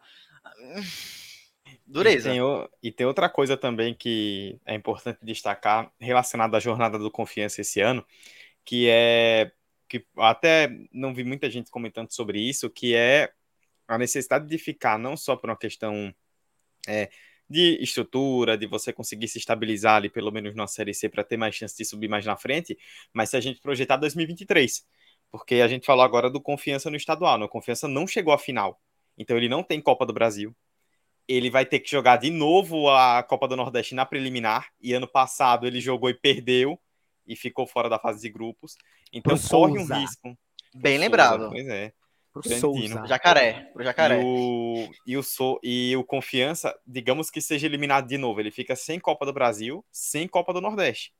Dureza. E tem, e tem, outra coisa também que é importante destacar relacionada à jornada do Confiança esse ano, que é que até não vi muita gente comentando sobre isso, que é a necessidade de ficar não só por uma questão é, de estrutura, de você conseguir se estabilizar ali pelo menos na Série C para ter mais chance de subir mais na frente, mas se a gente projetar 2023, porque a gente falou agora do Confiança no estadual, né? o Confiança não chegou à final, então ele não tem Copa do Brasil, ele vai ter que jogar de novo a Copa do Nordeste na preliminar. E ano passado ele jogou e perdeu e ficou fora da fase de grupos. Então Pro corre Souza. um risco. Bem lembrado. Pois é. Pro Souza. Jacaré. Pro Jacaré. E o, e, o so, e o Confiança, digamos que seja eliminado de novo. Ele fica sem Copa do Brasil, sem Copa do Nordeste.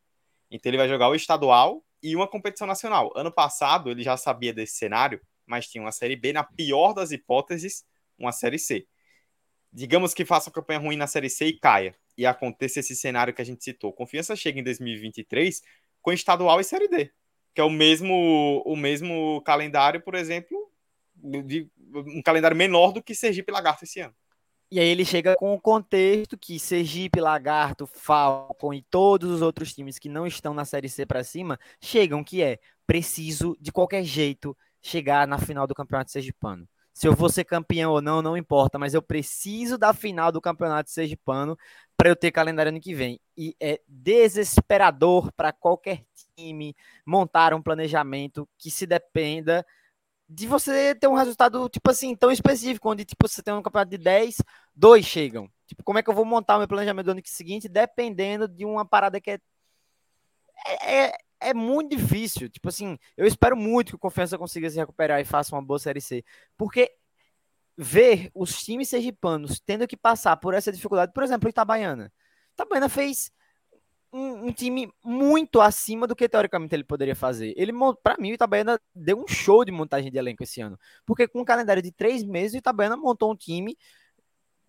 Então ele vai jogar o estadual e uma competição nacional. Ano passado ele já sabia desse cenário, mas tinha uma Série B, na pior das hipóteses, uma Série C digamos que faça uma campanha ruim na Série C e caia, e aconteça esse cenário que a gente citou. Confiança chega em 2023 com estadual e Série D, que é o mesmo, o mesmo calendário, por exemplo, de um calendário menor do que Sergipe Lagarto esse ano. E aí ele chega com o contexto que Sergipe, Lagarto, Falcon e todos os outros times que não estão na Série C para cima chegam, que é preciso, de qualquer jeito, chegar na final do Campeonato Sergipano. Se eu vou ser campeão ou não, não importa, mas eu preciso da final do Campeonato Sergipano para eu ter calendário ano que vem. E é desesperador para qualquer time montar um planejamento que se dependa de você ter um resultado, tipo assim, tão específico, onde tipo, você tem um campeonato de 10, dois chegam. Tipo, como é que eu vou montar o meu planejamento do ano seguinte, dependendo de uma parada que é, é, é é muito difícil. Tipo assim, eu espero muito que o Confiança consiga se recuperar e faça uma boa Série C. Porque ver os times sergipanos tendo que passar por essa dificuldade, por exemplo, Itabaiana. Itabaiana fez um, um, time muito acima do que teoricamente ele poderia fazer. Ele, para mim, o Itabaiana deu um show de montagem de elenco esse ano. Porque com um calendário de três meses, o Itabaiana montou um time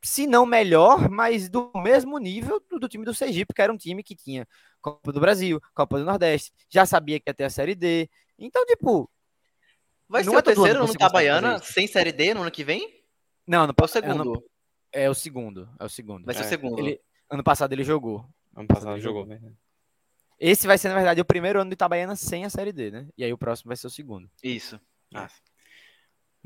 se não melhor, mas do mesmo nível do, do, time do Sergipe, que era um time que tinha Copa do Brasil, Copa do Nordeste, já sabia que ia ter a Série D. Então, tipo. Vai ser é o terceiro no Itabaiana sem Série D no ano que vem? Não, no, é o segundo. É o segundo. É o segundo. Vai ser é. o segundo. Ele, ano passado ele jogou. Ano passado ele jogou, jogou. Esse vai ser, na verdade, o primeiro ano do Itabaiana sem a Série D, né? E aí o próximo vai ser o segundo. Isso. Ah.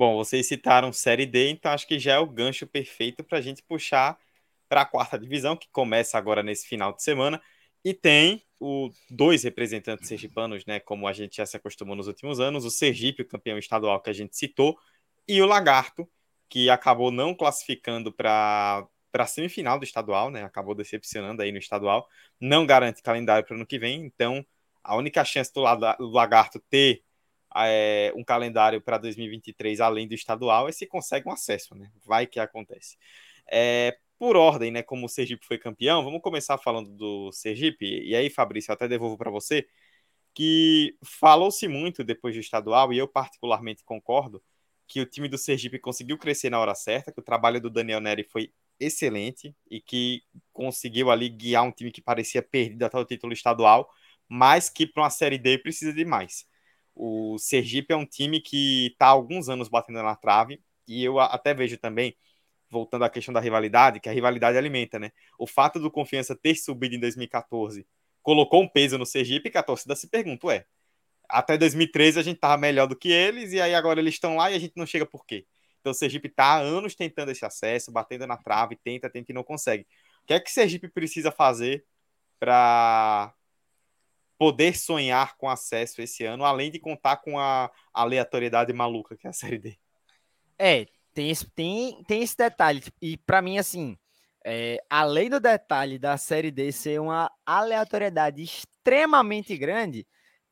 Bom, vocês citaram Série D, então acho que já é o gancho perfeito para a gente puxar para a quarta divisão, que começa agora nesse final de semana. E tem o, dois representantes sergipanos, né? Como a gente já se acostumou nos últimos anos: o Sergipe, o campeão estadual que a gente citou, e o Lagarto, que acabou não classificando para para a semifinal do estadual, né? Acabou decepcionando aí no estadual. Não garante calendário para o ano que vem, então a única chance do, do Lagarto ter é, um calendário para 2023 além do estadual e se consegue um acesso, né? Vai que acontece. É, por ordem, né? Como o Sergipe foi campeão, vamos começar falando do Sergipe. E aí, Fabrício, eu até devolvo para você que falou-se muito depois do estadual e eu particularmente concordo que o time do Sergipe conseguiu crescer na hora certa, que o trabalho do Daniel Neri foi excelente e que conseguiu ali guiar um time que parecia perdido até o título estadual, mas que para uma série D precisa de mais. O Sergipe é um time que está há alguns anos batendo na trave, e eu até vejo também voltando à questão da rivalidade, que a rivalidade alimenta, né? O fato do Confiança ter subido em 2014 colocou um peso no Sergipe que a torcida se pergunta, ué, até 2013 a gente tava melhor do que eles e aí agora eles estão lá e a gente não chega por quê? Então o Sergipe tá há anos tentando esse acesso, batendo na trave, tenta, tenta e não consegue. O que é que o Sergipe precisa fazer para poder sonhar com acesso esse ano, além de contar com a aleatoriedade maluca que é a Série D? É, tem esse, tem, tem esse detalhe. E para mim, assim, é, além do detalhe da Série D ser uma aleatoriedade extremamente grande,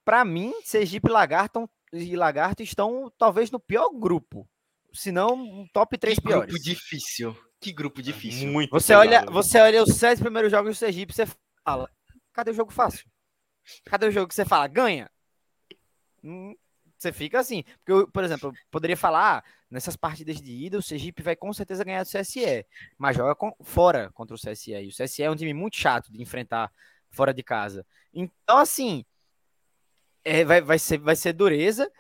para mim, Sergipe Lagarto e Lagarto estão talvez no pior grupo. Se não, um top 3 que piores. grupo difícil. Que grupo difícil. Muito Você pesado, olha, você olha os sete primeiros jogos do Sergipe, você fala: cadê o jogo fácil? Cadê o jogo que você fala, ganha? Hum, Você fica assim. Porque, eu, por exemplo, eu poderia falar, ah, nessas partidas de ida, o Sergipe vai com certeza ganhar do CSE, mas joga com- fora contra o CSE. E o CSE é um time muito chato de enfrentar fora de casa. Então, assim, é, vai, vai, ser, vai ser dureza.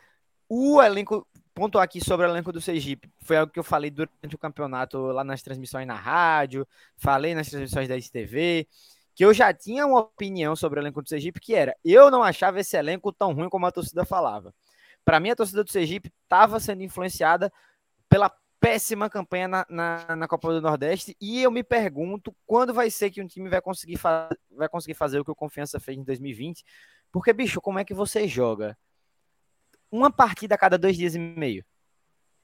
O elenco, pontuar aqui sobre o elenco do Sergipe, foi algo que eu falei durante o campeonato lá nas transmissões na rádio, falei nas transmissões da STV, que eu já tinha uma opinião sobre o elenco do Sergipe, que era, eu não achava esse elenco tão ruim como a torcida falava. Para mim, a torcida do Sergipe estava sendo influenciada pela péssima campanha na, na, na Copa do Nordeste, e eu me pergunto quando vai ser que um time vai conseguir, fa vai conseguir fazer o que o Confiança fez em 2020, porque, bicho, como é que você joga uma partida a cada dois dias e meio?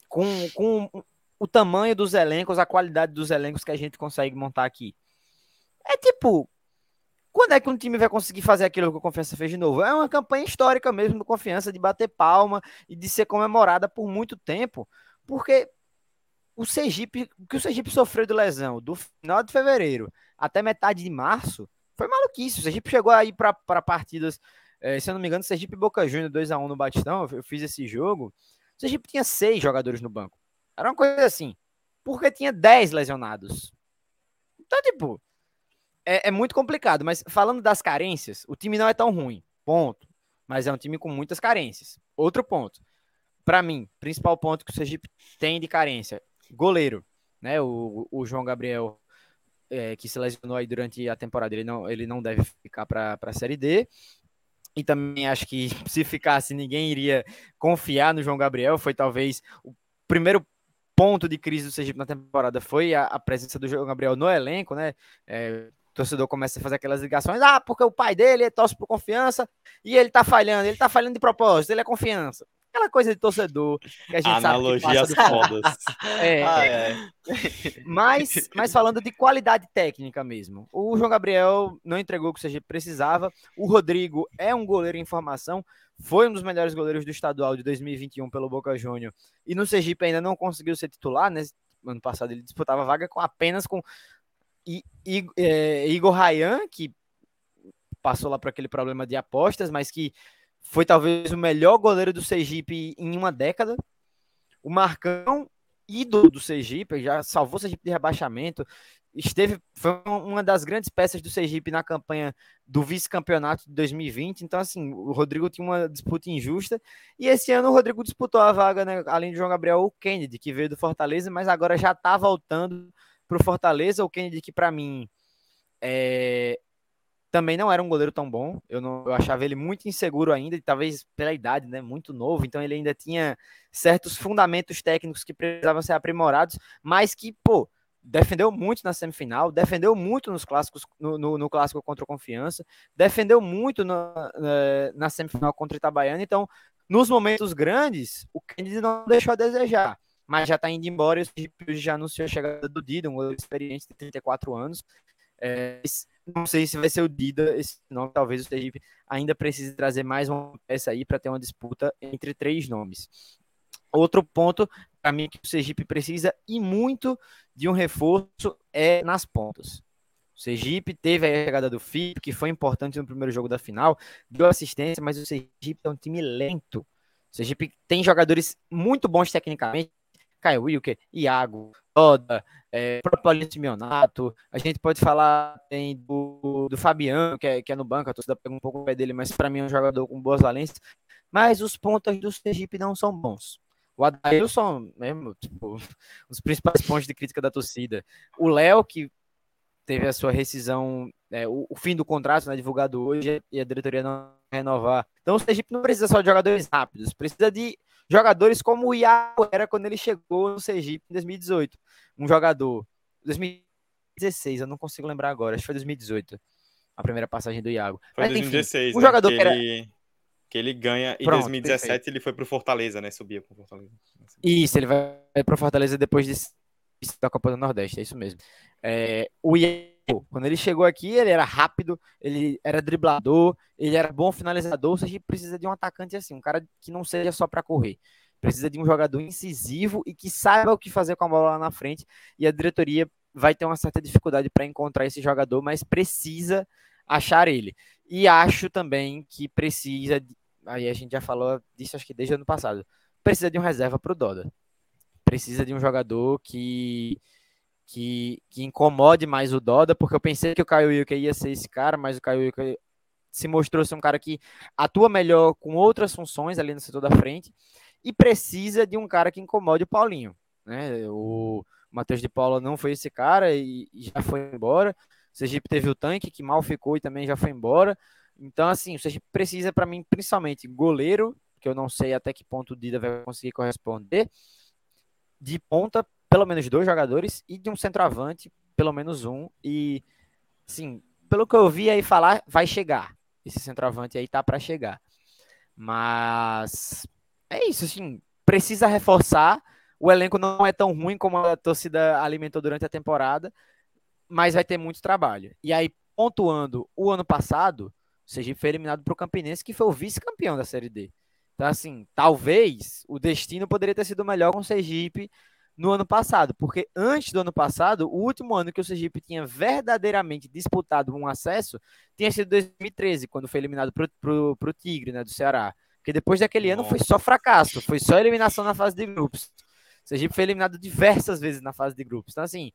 Com, com o tamanho dos elencos, a qualidade dos elencos que a gente consegue montar aqui. É tipo, quando é que um time vai conseguir fazer aquilo que o Confiança fez de novo? É uma campanha histórica mesmo do Confiança, de bater palma e de ser comemorada por muito tempo, porque o Sergipe, o que o Sergipe sofreu de lesão do final de fevereiro até metade de março, foi maluquice. O Sergipe chegou aí para partidas, eh, se eu não me engano, Sergipe Boca Juniors 2x1 no Batistão, eu fiz esse jogo. O Sergipe tinha seis jogadores no banco. Era uma coisa assim, porque tinha 10 lesionados. Então, tipo, é, é muito complicado. Mas falando das carências, o time não é tão ruim, ponto. Mas é um time com muitas carências. Outro ponto. Para mim, principal ponto que o Sergipe tem de carência, goleiro. Né? O, o João Gabriel, é, que se lesionou aí durante a temporada, ele não, ele não deve ficar para a Série D. E também acho que se ficasse, ninguém iria confiar no João Gabriel. Foi talvez o primeiro ponto de crise do Sergipe na temporada foi a, a presença do João Gabriel no elenco, né? É, torcedor começa a fazer aquelas ligações, ah, porque o pai dele torce por confiança e ele tá falhando, ele tá falhando de propósito, ele é confiança. Aquela coisa de torcedor que a gente Analogias sabe do... fodas. É, Ah, é. mas, mas falando de qualidade técnica mesmo. O João Gabriel não entregou o que o Sergipe precisava. O Rodrigo é um goleiro em formação. Foi um dos melhores goleiros do estadual de 2021 pelo Boca Júnior. E no Sergipe ainda não conseguiu ser titular, né? Ano passado ele disputava vaga com apenas com I, é, Igor Rayan, que passou lá por aquele problema de apostas, mas que foi talvez o melhor goleiro do Sergipe em uma década. O Marcão ídolo do Sergipe, já salvou o Sergipe de rebaixamento, esteve foi uma das grandes peças do Sergipe na campanha do vice-campeonato de 2020. Então, assim, o Rodrigo tinha uma disputa injusta. E esse ano o Rodrigo disputou a vaga, né, além de João Gabriel, o Kennedy, que veio do Fortaleza, mas agora já está voltando para o Fortaleza. O Kennedy, que para mim é, também não era um goleiro tão bom. Eu, não, eu achava ele muito inseguro ainda, e talvez pela idade, né? Muito novo. Então ele ainda tinha certos fundamentos técnicos que precisavam ser aprimorados, mas que, pô, defendeu muito na semifinal, defendeu muito nos clássicos, no, no, no clássico contra o Confiança, defendeu muito no, na, na semifinal contra o Itabaiana. Então, nos momentos grandes, o Kennedy não deixou a desejar. Mas já está indo embora e o já anunciou a chegada do Dida, um goleiro experiente de 34 anos. É, não sei se vai ser o Dida esse nome, talvez o Sergipe ainda precise trazer mais uma peça aí para ter uma disputa entre três nomes. Outro ponto para mim que o Sergipe precisa e muito de um reforço é nas pontas. O Sergipe teve a chegada do Filipe, que foi importante no primeiro jogo da final, deu assistência, mas o Sergipe é um time lento. O Sergipe tem jogadores muito bons tecnicamente, Caio Wilker, Iago, Oda, é, próprio Paulinho Simeonato. A gente pode falar tem do, do Fabiano, que é, que é no banco, a torcida pega um pouco o pé dele, mas para mim é um jogador com boas valências. Mas os pontas do Sergipe não são bons. O Adailson, mesmo, tipo, os principais pontos de crítica da torcida. O Léo, que teve a sua rescisão, é, o, o, fim do contrato, né, divulgado hoje, e a diretoria não renovar. Então o Sergipe não precisa só de jogadores rápidos, precisa de jogadores como o Iago era quando ele chegou no Sergipe em 2018. Um jogador. 2016, eu não consigo lembrar agora, acho que foi 2018. A primeira passagem do Iago. Foi Mas, 2016. Enfim, um né, jogador que, que era... ele, que ele ganha. Em Pronto, 2017 perfeito. ele foi pro Fortaleza, né? Subia pro Fortaleza. Isso, ele vai pro Fortaleza depois de, da Copa do Nordeste, é isso mesmo. É, o Iago, quando ele chegou aqui, ele era rápido, ele era driblador, ele era bom finalizador, ou seja, precisa de um atacante assim, um cara que não seja só para correr. Precisa de um jogador incisivo e que saiba o que fazer com a bola lá na frente. E a diretoria vai ter uma certa dificuldade para encontrar esse jogador, mas precisa achar ele. E acho também que precisa, aí a gente já falou disso acho que desde o ano passado, precisa de um reserva para o Doda. Precisa de um jogador que que, que incomode mais o Doda, porque eu pensei que o Caio Wilker ia ser esse cara, mas o Caio Wilker se mostrou ser um cara que atua melhor com outras funções ali no setor da frente e precisa de um cara que incomode o Paulinho. Né? O Matheus de Paula não foi esse cara e, e já foi embora. O Sergipe teve o tanque que mal ficou e também já foi embora. Então, assim, o Sergipe precisa, para mim, principalmente goleiro, que eu não sei até que ponto o Dida vai conseguir corresponder, de ponta pelo menos dois jogadores e de um centroavante, pelo menos um. E, sim, pelo que eu vi aí falar, vai chegar. Esse centroavante aí tá para chegar. Mas é isso, assim, precisa reforçar. O elenco não é tão ruim como a torcida alimentou durante a temporada, mas vai ter muito trabalho. E aí, pontuando o ano passado, o Sergipe foi eliminado para o Campinense, que foi o vice-campeão da Série D. Então, assim, talvez o destino poderia ter sido melhor com o Sergipe no ano passado, porque antes do ano passado, o último ano que o Sergipe tinha verdadeiramente disputado um acesso tinha sido 2013, quando foi eliminado para o Tigre, né, do Ceará. Porque depois daquele ano foi só fracasso, foi só eliminação na fase de grupos. O Sergipe foi eliminado diversas vezes na fase de grupos. Então, assim,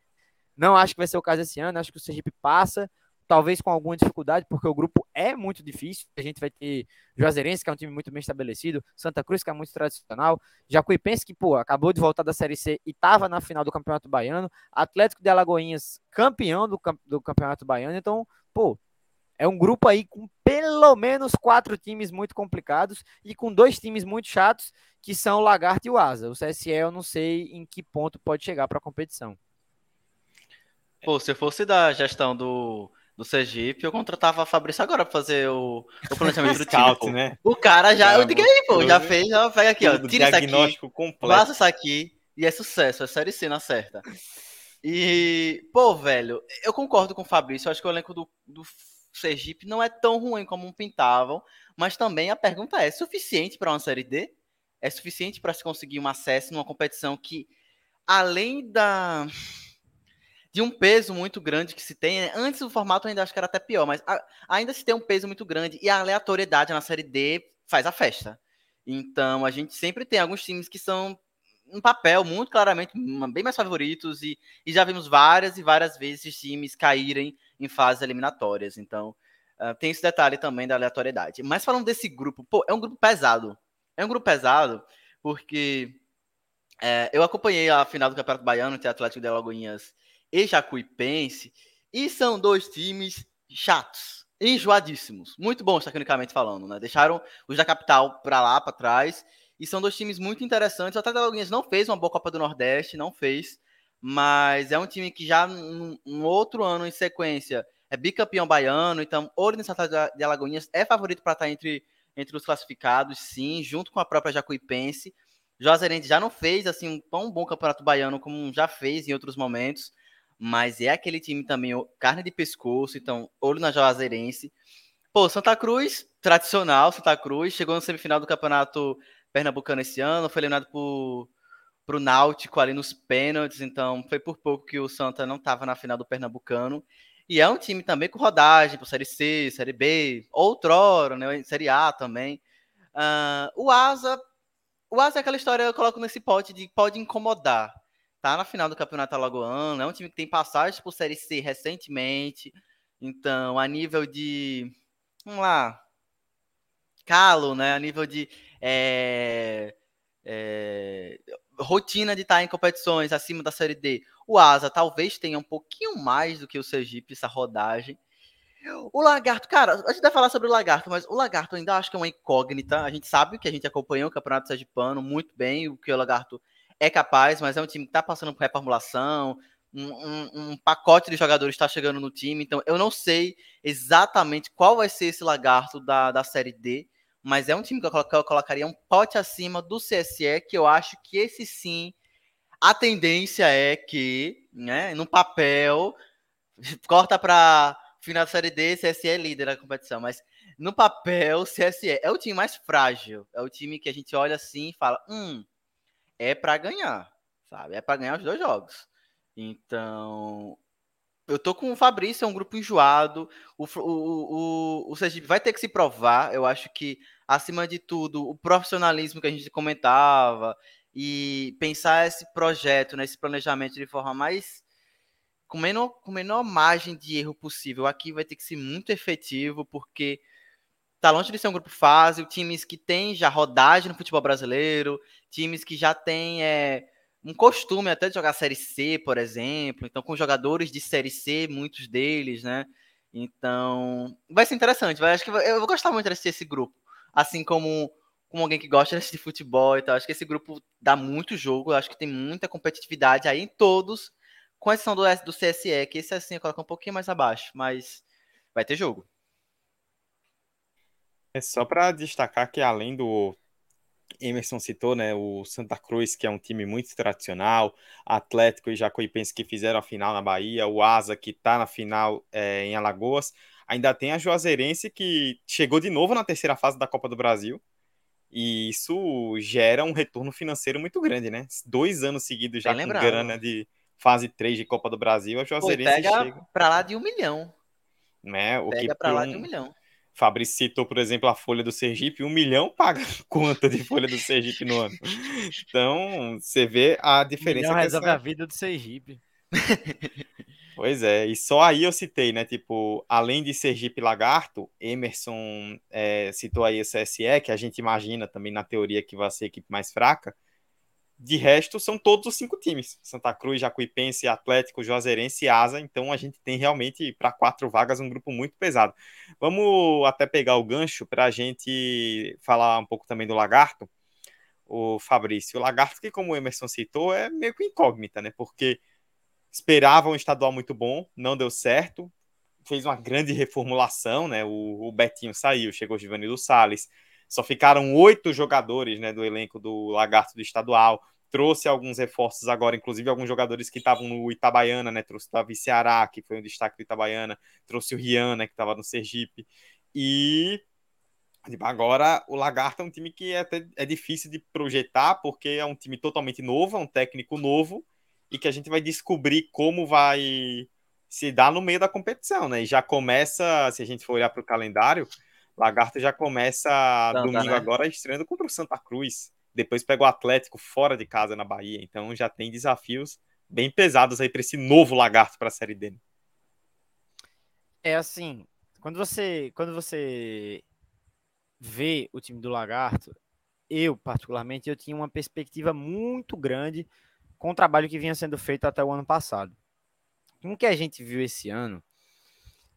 não acho que vai ser o caso esse ano, acho que o Sergipe passa, talvez com alguma dificuldade, porque o grupo é muito difícil. A gente vai ter Juazeirense, que é um time muito bem estabelecido, Santa Cruz, que é muito tradicional, Jacuipense, que, pô, acabou de voltar da Série C e estava na final do Campeonato Baiano, Atlético de Alagoinhas, campeão do, do Campeonato Baiano. Então, pô, é um grupo aí com pelo menos quatro times muito complicados e com dois times muito chatos, que são o Lagarto e o Asa. O CSE eu não sei em que ponto pode chegar para a competição. Pô, se fosse da gestão do do Sergipe, eu contratava a Fabrício agora pra fazer o, o planejamento do time. Scout, né? O cara já, eu digo aí, pô, já fez, já pega aqui, ó. Tira isso aqui, completo. isso aqui e é sucesso, é série C na certa. E, pô, velho, eu concordo com o Fabrício, eu acho que o elenco do, do Sergipe não é tão ruim como pintavam, mas também a pergunta é: é suficiente para uma série D? É suficiente para se conseguir um acesso numa competição que, além da de um peso muito grande que se tem. Né? Antes o formato ainda acho que era até pior, mas a, ainda se tem um peso muito grande e a aleatoriedade na série D faz a festa. Então a gente sempre tem alguns times que são um papel muito claramente bem mais favoritos e, e já vimos várias e várias vezes esses times caírem em fases eliminatórias. Então uh, tem esse detalhe também da aleatoriedade. Mas falando desse grupo, pô, é um grupo pesado. É um grupo pesado porque é, eu acompanhei a final do Campeonato Baiano entre Atlético de Alagoinhas e Jacuipense, e são dois times chatos, enjoadíssimos, muito bons tecnicamente falando, né? Deixaram os da capital para lá, para trás, e são dois times muito interessantes. O Atlético Alagoinhas não fez uma boa Copa do Nordeste, não fez, mas é um time que já um outro ano em sequência é bicampeão baiano, então o Atlético de Alagoinhas é favorito para estar entre, entre os classificados, sim, junto com a própria Jacuipense. Juazeirense já não fez assim um tão bom campeonato baiano como já fez em outros momentos mas é aquele time também, carne de pescoço, então, olho na Juazeirense. Pô, Santa Cruz, tradicional, Santa Cruz, chegou na semifinal do Campeonato Pernambucano esse ano, foi eliminado por pro Náutico ali nos pênaltis, então foi por pouco que o Santa não estava na final do Pernambucano. E é um time também com rodagem para Série C, Série B, outrora, né, Série A também. Uh, o Asa, o Asa é aquela história eu coloco nesse pote de pode incomodar tá na final do Campeonato Alagoano, é um time que tem passagem por Série C recentemente. Então, a nível de. Vamos lá. Calo, né? A nível de. É, é, rotina de estar em competições acima da Série D. O Asa talvez tenha um pouquinho mais do que o Sergipe, essa rodagem. O Lagarto, cara, a gente vai falar sobre o Lagarto, mas o Lagarto ainda acho que é uma incógnita. A gente sabe que a gente acompanhou o Campeonato Sergipano muito bem, o que o Lagarto é capaz, mas é um time que está passando por reformulação, um, um, um, pacote de jogadores está chegando no time, então eu não sei exatamente qual vai ser esse Lagarto da, da Série D, mas é um time que eu, colocaria um pote acima do CSE, que eu acho que esse sim, a tendência é que, né, no papel, corta para final da Série D, CSE é líder da competição, mas no papel, CSE é o time mais frágil, é o time que a gente olha assim e fala, hum, é para ganhar, sabe? É para ganhar os dois jogos. Então, eu tô com o Fabrício, é um grupo enjoado. O, o, o, o Sergipe vai ter que se provar. Eu acho que, acima de tudo, o profissionalismo que a gente comentava e pensar esse projeto, né, esse planejamento de forma mais com menor, com menor margem de erro possível. Aqui vai ter que ser muito efetivo, porque tá longe de ser um grupo fácil. Times que têm já rodagem no futebol brasileiro, times que já têm é, um costume até de jogar Série C, por exemplo. Então, com jogadores de Série C, muitos deles, né? Então, vai ser interessante. Vai, acho que eu vou gostar muito de assistir esse grupo. Assim como, como alguém que gosta de assistir futebol e tal. Acho que esse grupo dá muito jogo. Acho que tem muita competitividade aí em todos com exceção do, do CSE, que esse assim coloca um pouquinho mais abaixo, mas vai ter jogo. É só para destacar que além do Emerson citou, né, o Santa Cruz, que é um time muito tradicional, Atlético e Jacuipense que fizeram a final na Bahia, o Asa que está na final é, em Alagoas, ainda tem a Juazeirense que chegou de novo na terceira fase da Copa do Brasil, e isso gera um retorno financeiro muito grande, né? Dois anos seguidos já Bem com grana de, fase 3 de Copa do Brasil, a Juazeirense Pô, pega chega... para lá de um milhão. Né? O pega para lá de um milhão. Fabrício citou, por exemplo, a folha do Sergipe, um milhão paga quanto de folha do Sergipe no ano. Então, você vê a diferença. Um milhão resolve a vida do Sergipe. Pois é, e só aí eu citei, né? Tipo, além de Sergipe Lagarto, Emerson é, citou aí o CSE, que a gente imagina também na teoria que vai ser a equipe mais fraca. De resto, são todos os cinco times: Santa Cruz, Jacuipense, Atlético, Juazeirense e Asa. Então, a gente tem realmente, para quatro vagas, um grupo muito pesado. Vamos até pegar o gancho para a gente falar um pouco também do Lagarto. O Fabrício. O Lagarto, que, como o Emerson citou, é meio que incógnita, né? Porque esperava um estadual muito bom, não deu certo. Fez uma grande reformulação, né? O, o Betinho saiu, chegou o Givanildo Salles só ficaram oito jogadores né, do elenco do Lagarto do Estadual. Trouxe alguns reforços agora, inclusive alguns jogadores que estavam no Itabaiana, né? Trouxe o Davi Ceará, que foi um destaque do Itabaiana. Trouxe o Rian, né, que estava no Sergipe. E tipo, agora o Lagarto é um time que é, até, é difícil de projetar, porque é um time totalmente novo, é um técnico novo, e que a gente vai descobrir como vai se dar no meio da competição, né? E já começa, se a gente for olhar para o calendário, Lagarto já começa Santa, domingo né? agora estreando contra o Santa Cruz. Depois pega o Atlético fora de casa na Bahia. Então já tem desafios bem pesados aí para esse novo Lagarto para a Série D. É assim, quando você quando você vê o time do Lagarto, eu particularmente eu tinha uma perspectiva muito grande com o trabalho que vinha sendo feito até o ano passado. Com o que a gente viu esse ano,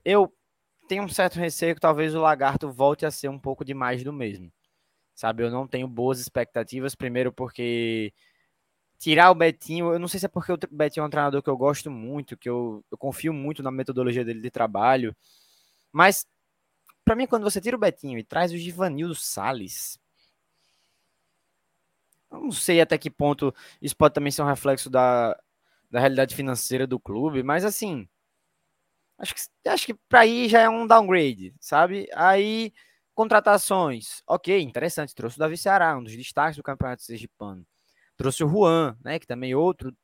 eu tenho um certo receio que talvez o Lagarto volte a ser um pouco demais do mesmo. Sabe, eu não tenho boas expectativas, primeiro porque tirar o Betinho, eu não sei se é porque o Betinho é um treinador que eu gosto muito, que eu, eu confio muito na metodologia dele de trabalho, mas para mim quando você tira o Betinho e traz o Givanildo Salles, eu não sei até que ponto isso pode também ser um reflexo da, da realidade financeira do clube, mas assim, Acho que, acho que para aí já é um downgrade, sabe? Aí, contratações. Ok, interessante. Trouxe o Davi Ceará, um dos destaques do Campeonato Sergipano. Trouxe o Juan, né? Que também é outro,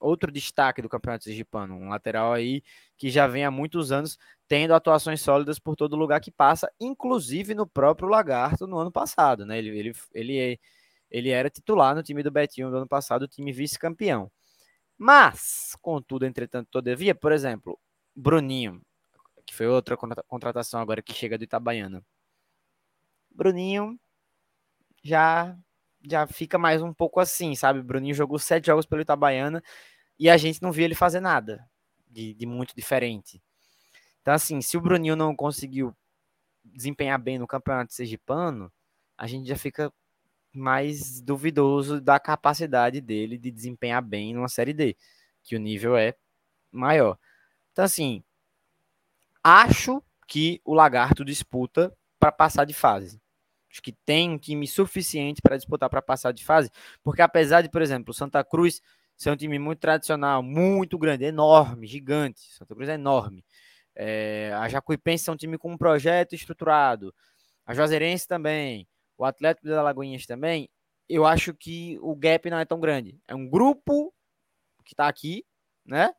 outro destaque do Campeonato Sergipano. Um lateral aí que já vem há muitos anos tendo atuações sólidas por todo lugar que passa, inclusive no próprio Lagarto no ano passado, né? Ele, ele, ele, é, ele era titular no time do Betinho no ano passado, o time vice-campeão. Mas, contudo, entretanto, todavia, por exemplo, Bruninho, que foi outra contratação agora que chega do Itabaiana. Bruninho já já fica mais um pouco assim, sabe? Bruninho jogou sete jogos pelo Itabaiana e a gente não viu ele fazer nada de, de muito diferente. Então, assim, se o Bruninho não conseguiu desempenhar bem no campeonato sergipano, a gente já fica mais duvidoso da capacidade dele de desempenhar bem numa Série D, que o nível é maior. Então, assim, acho que o Lagarto disputa para passar de fase. Acho que tem um time suficiente para disputar para passar de fase, porque apesar de, por exemplo, o Santa Cruz ser um time muito tradicional, muito grande, enorme, gigante, Santa Cruz é enorme. É, a Jacuipense é um time com um projeto estruturado, a Juazeirense também, o Atlético da Lagoinhas também. Eu acho que o gap não é tão grande. É um grupo que está aqui, né?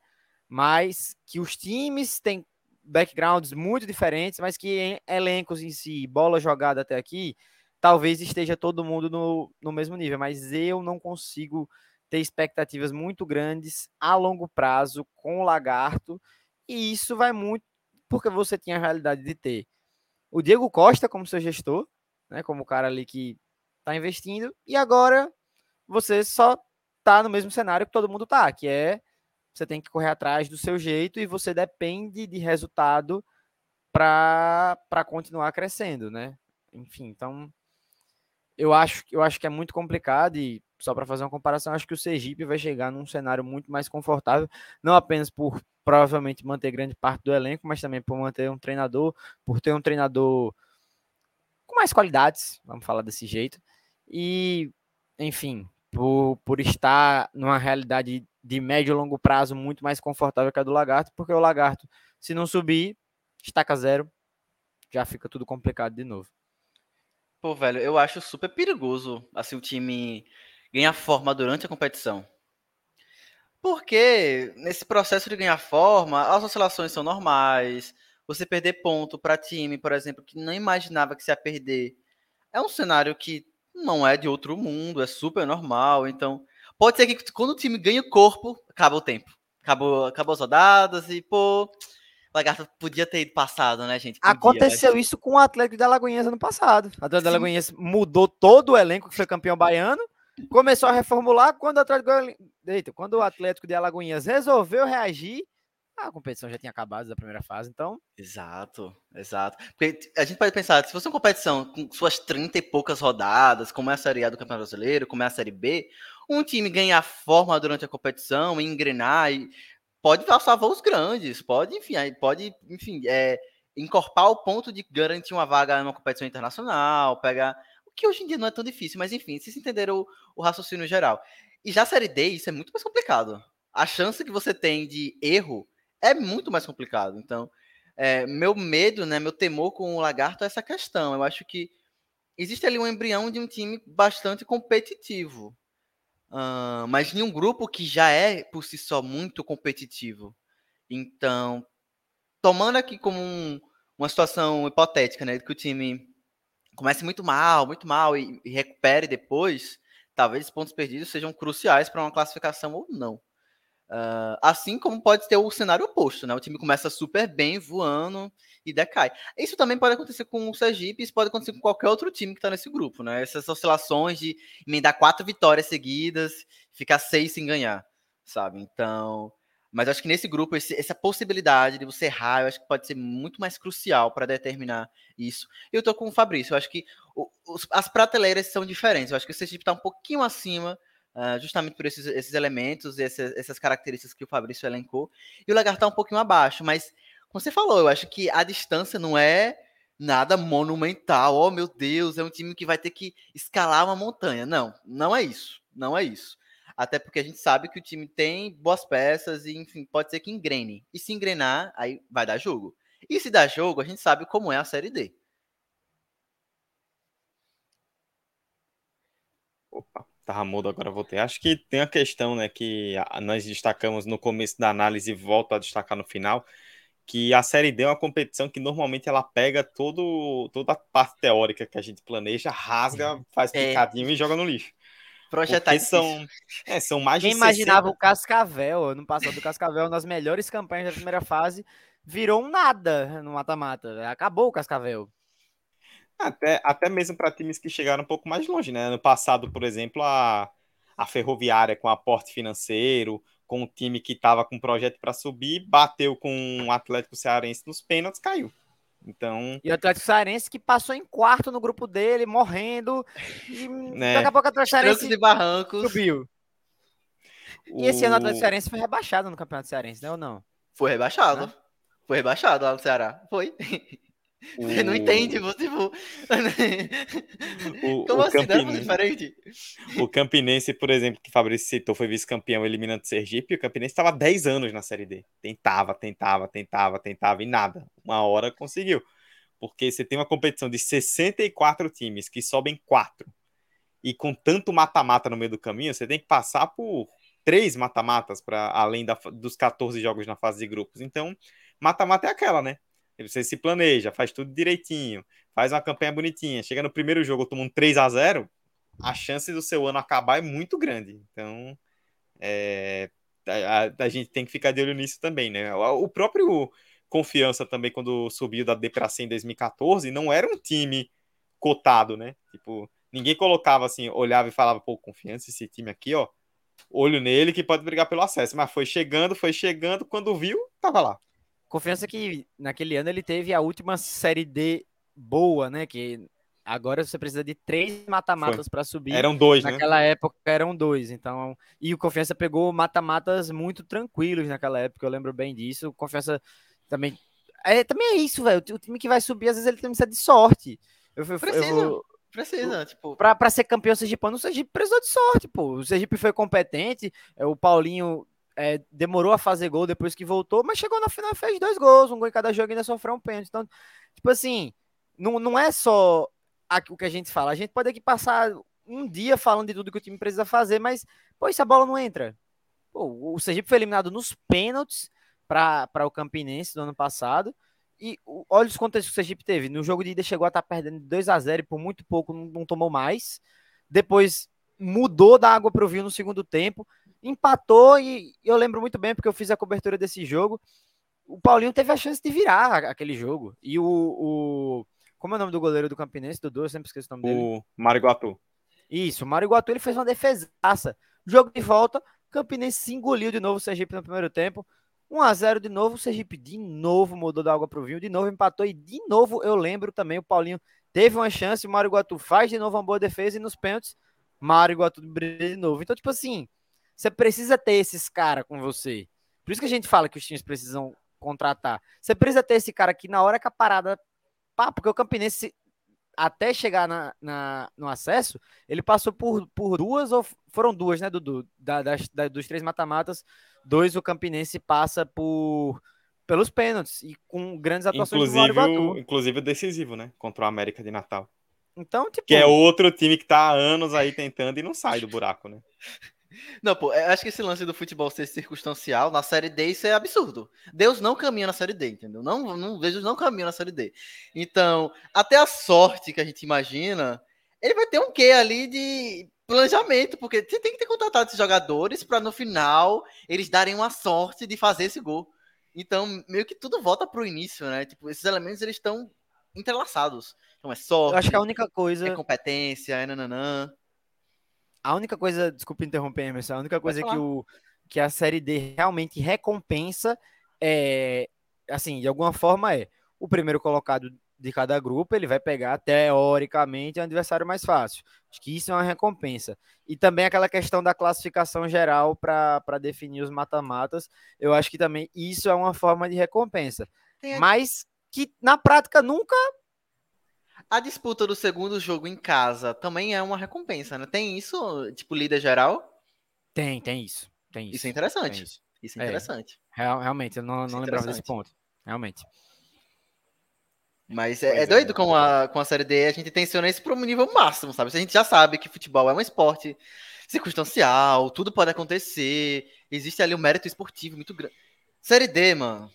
Mas que os times têm backgrounds muito diferentes, mas que em elencos em si, bola jogada até aqui, talvez esteja todo mundo no, no mesmo nível, mas eu não consigo ter expectativas muito grandes a longo prazo com o Lagarto, e isso vai muito porque você tinha a realidade de ter o Diego Costa como seu gestor, né, como o cara ali que está investindo, e agora você só tá no mesmo cenário que todo mundo tá, que é você tem que correr atrás do seu jeito e você depende de resultado para continuar crescendo, né? Enfim, então eu acho, eu acho que é muito complicado e só para fazer uma comparação, acho que o Sergipe vai chegar num cenário muito mais confortável, não apenas por provavelmente manter grande parte do elenco, mas também por manter um treinador, por ter um treinador com mais qualidades, vamos falar desse jeito, e enfim, por, por estar numa realidade de médio e longo prazo muito mais confortável que a do Lagarto, porque o Lagarto, se não subir, estaca zero, já fica tudo complicado de novo. Pô, velho, eu acho super perigoso assim o time ganhar forma durante a competição. Porque nesse processo de ganhar forma, as oscilações são normais. Você perder ponto para time, por exemplo, que não imaginava que se ia perder, é um cenário que não é de outro mundo, é super normal. Então, pode ser que quando o time ganha corpo, acaba o tempo. Acabou, acabou as rodadas e, pô, Lagarto podia ter ido passado, né, gente? Podia, Aconteceu mas... isso com o Atlético da Lagoinhas ano passado. O Atlético da Lagoinhas mudou todo o elenco que foi campeão baiano, começou a reformular quando o Atlético, Eita, quando o Atlético de Alagoinhas resolveu reagir, a competição já tinha acabado da primeira fase, então. Exato, exato. Porque a gente pode pensar, se fosse uma competição com suas 30 e poucas rodadas, como é a Série A do Campeonato Brasileiro, como é a Série B, um time ganhar forma durante a competição, engrenar, e pode passar voos grandes, pode, enfim, pode, enfim, é, encorpar o ponto de garantir uma vaga numa competição internacional, pegar. O que hoje em dia não é tão difícil, mas enfim, vocês entenderam o, o raciocínio geral. E já a Série D, isso é muito mais complicado. A chance que você tem de erro é muito mais complicado. Então, é, meu medo, né, meu temor com o Lagarto é essa questão. Eu acho que existe ali um embrião de um time bastante competitivo. Uh, mas em um grupo que já é por si só muito competitivo. Então, tomando aqui como um, uma situação hipotética, né, que o time comece muito mal, muito mal e, e recupere depois, talvez os pontos perdidos sejam cruciais para uma classificação ou não. Uh, assim como pode ter o cenário oposto, né? O time começa super bem, voando e decai. Isso também pode acontecer com o Sergipe, isso pode acontecer com qualquer outro time que está nesse grupo, né? Essas oscilações de emendar quatro vitórias seguidas, ficar seis sem ganhar, sabe? Então, mas acho que nesse grupo, esse, essa possibilidade de você errar, eu acho que pode ser muito mais crucial para determinar isso. Eu tô com o Fabrício, eu acho que o, os, as prateleiras são diferentes. Eu acho que o Sergipe está um pouquinho acima Uh, justamente por esses, esses elementos, esses, essas características que o Fabrício elencou. E o Lagarto tá um pouquinho abaixo, mas, como você falou, eu acho que a distância não é nada monumental. Oh, meu Deus, é um time que vai ter que escalar uma montanha. Não, não é isso. Não é isso. Até porque a gente sabe que o time tem boas peças e, enfim, pode ser que engrene. E se engrenar, aí vai dar jogo. E se dá jogo, a gente sabe como é a Série D. Opa tava mudo, agora voltei. Acho que tem a questão, né, que nós destacamos no começo da análise e volto a destacar no final, que a Série D é uma competição que normalmente ela pega todo, toda a parte teórica que a gente planeja, rasga, faz é. picadinho é. e joga no lixo. Projetar são, é, são mais Quem imaginava 60... o Cascavel, no passado do Cascavel, nas melhores campanhas da primeira fase, virou um nada no mata-mata. Acabou o Cascavel. Até, até mesmo para times que chegaram um pouco mais longe, né? No passado, por exemplo, a, a Ferroviária com aporte financeiro, com um time que estava com um projeto para subir, bateu com o Atlético Cearense nos pênaltis, caiu. Então. E o Atlético Cearense que passou em quarto no grupo dele, morrendo. E Né. daqui a pouco o Atlético Cearense e barrancos. subiu. E esse ano o Atlético Cearense foi rebaixado no Campeonato Cearense, né ou não? Foi rebaixado. Né? Foi rebaixado lá no Ceará. Foi. Você não entende, você tipo... O, Como o assim? Não Campinense, diferente? o Campinense, por exemplo, que o Fabrício citou, foi vice-campeão eliminando o Sergipe, e o Campinense estava 10 anos na Série D. Tentava, tentava, tentava, tentava e nada. Uma hora conseguiu. Porque você tem uma competição de 64 times que sobem 4. E com tanto mata-mata no meio do caminho, você tem que passar por três mata-matas para além da- dos 14 jogos na fase de grupos. Então, mata-mata é aquela, né? Você se planeja, faz tudo direitinho, faz uma campanha bonitinha. Chega no primeiro jogo, toma um 3 a 0 a chance do seu ano acabar é muito grande. Então, é, a, a- gente tem que ficar de olho nisso também, né? O, próprio Confiança também, quando subiu da D pra C em 2014, não era um time cotado, né? Tipo, ninguém colocava assim, olhava e falava, pô, Confiança, esse time aqui, ó, olho nele que pode brigar pelo acesso. Mas foi chegando, foi chegando, quando viu, tava lá. Confiança que naquele ano ele teve a última série D boa, né? Que agora você precisa de três mata-matas para subir. Eram dois, né? Naquela época eram dois, então. E o Confiança pegou mata-matas muito tranquilos naquela época, eu lembro bem disso. O Confiança também. É, também é isso, velho. O time que vai subir, às vezes, ele precisa de sorte. Eu, eu, eu Precisa. vou- Precisa, tipo... pra, pra ser campeão sergipano, o Sergipe precisou de sorte, pô. O Sergipe foi competente, é, o Paulinho é, demorou a fazer gol depois que voltou, mas chegou na final fez dois gols, um gol em cada jogo e ainda sofreu um pênalti. Então, tipo assim, não, não é só o que a gente fala. A gente pode aqui passar um dia falando de tudo que o time precisa fazer, mas, pô, se a bola não entra? Pô, o Sergipe foi eliminado nos pênaltis para o Campinense do ano passado. E olha os contextos que o Sergipe teve. No jogo de ida chegou a estar perdendo de 2 a 0 e por muito pouco não, não tomou mais. Depois mudou da água para o vinho no segundo tempo, empatou e eu lembro muito bem porque eu fiz a cobertura desse jogo. O Paulinho teve a chance de virar a- aquele jogo. E o, o- como é o nome do goleiro do Campinense, Dudu, eu sempre esqueço o nome dele. O Mário Guatu. Isso, o Mário Iguatu ele fez uma defesaça. Jogo de volta, Campinense se engoliu de novo o Sergipe no primeiro tempo. 1x0 de novo, o Sergipe de novo mudou da água pro vinho, de novo empatou e de novo eu lembro também o Paulinho teve uma chance, o Mário Iguatu faz de novo uma boa defesa e nos pênaltis, Mário Iguatu brilha de novo. Então, tipo assim, você precisa ter esses caras com você. Por isso que a gente fala que os times precisam contratar. Você precisa ter esse cara aqui na hora que a parada. Pá, porque o Campinense, até chegar na, na- no acesso, ele passou por, por duas, ou foram duas, né, Dudu? Da, das, da- dos três mata-matas, dois o Campinense passa por pelos pênaltis e com grandes atuações do Mário Inclusive, inclusive decisivo, né? Contra o América de Natal. Então, tipo, Que é outro time que tá há anos aí tentando e não sai do buraco, né? Não, pô, eu acho que esse lance do futebol ser circunstancial na série D isso é absurdo. Deus não caminha na série D, entendeu? Não, não vejo não caminha na série D. Então, até a sorte que a gente imagina, ele vai ter um quê ali de planejamento, porque você tem que ter contratado esses jogadores para no final eles darem uma sorte de fazer esse gol. Então, meio que tudo volta pro início, né? Tipo, esses elementos eles estão entrelaçados. Então é sorte, eu acho que a única coisa. é competência, é nananã. A única coisa, desculpa interromper, Emerson, a única coisa que, o, que a série D realmente recompensa é, assim, de alguma forma é o primeiro colocado de cada grupo, ele vai pegar teoricamente o adversário mais fácil. Acho que isso é uma recompensa. E também aquela questão da classificação geral para definir os mata-matas, eu acho que também isso é uma forma de recompensa. Tem Mas que na prática nunca A disputa do segundo jogo em casa também é uma recompensa, né? Tem isso, tipo, líder geral? tem, tem isso. Tem isso. Isso é interessante. tem isso. Isso é É. interessante. Real- realmente, eu não, Isso é não lembrava desse ponto. Realmente. Mas é, é é. doido com a, com a Série D a gente tensiona isso para um nível máximo, sabe? Se a gente já sabe que futebol é um esporte circunstancial, tudo pode acontecer, existe ali um mérito esportivo muito grande. Série D, mano.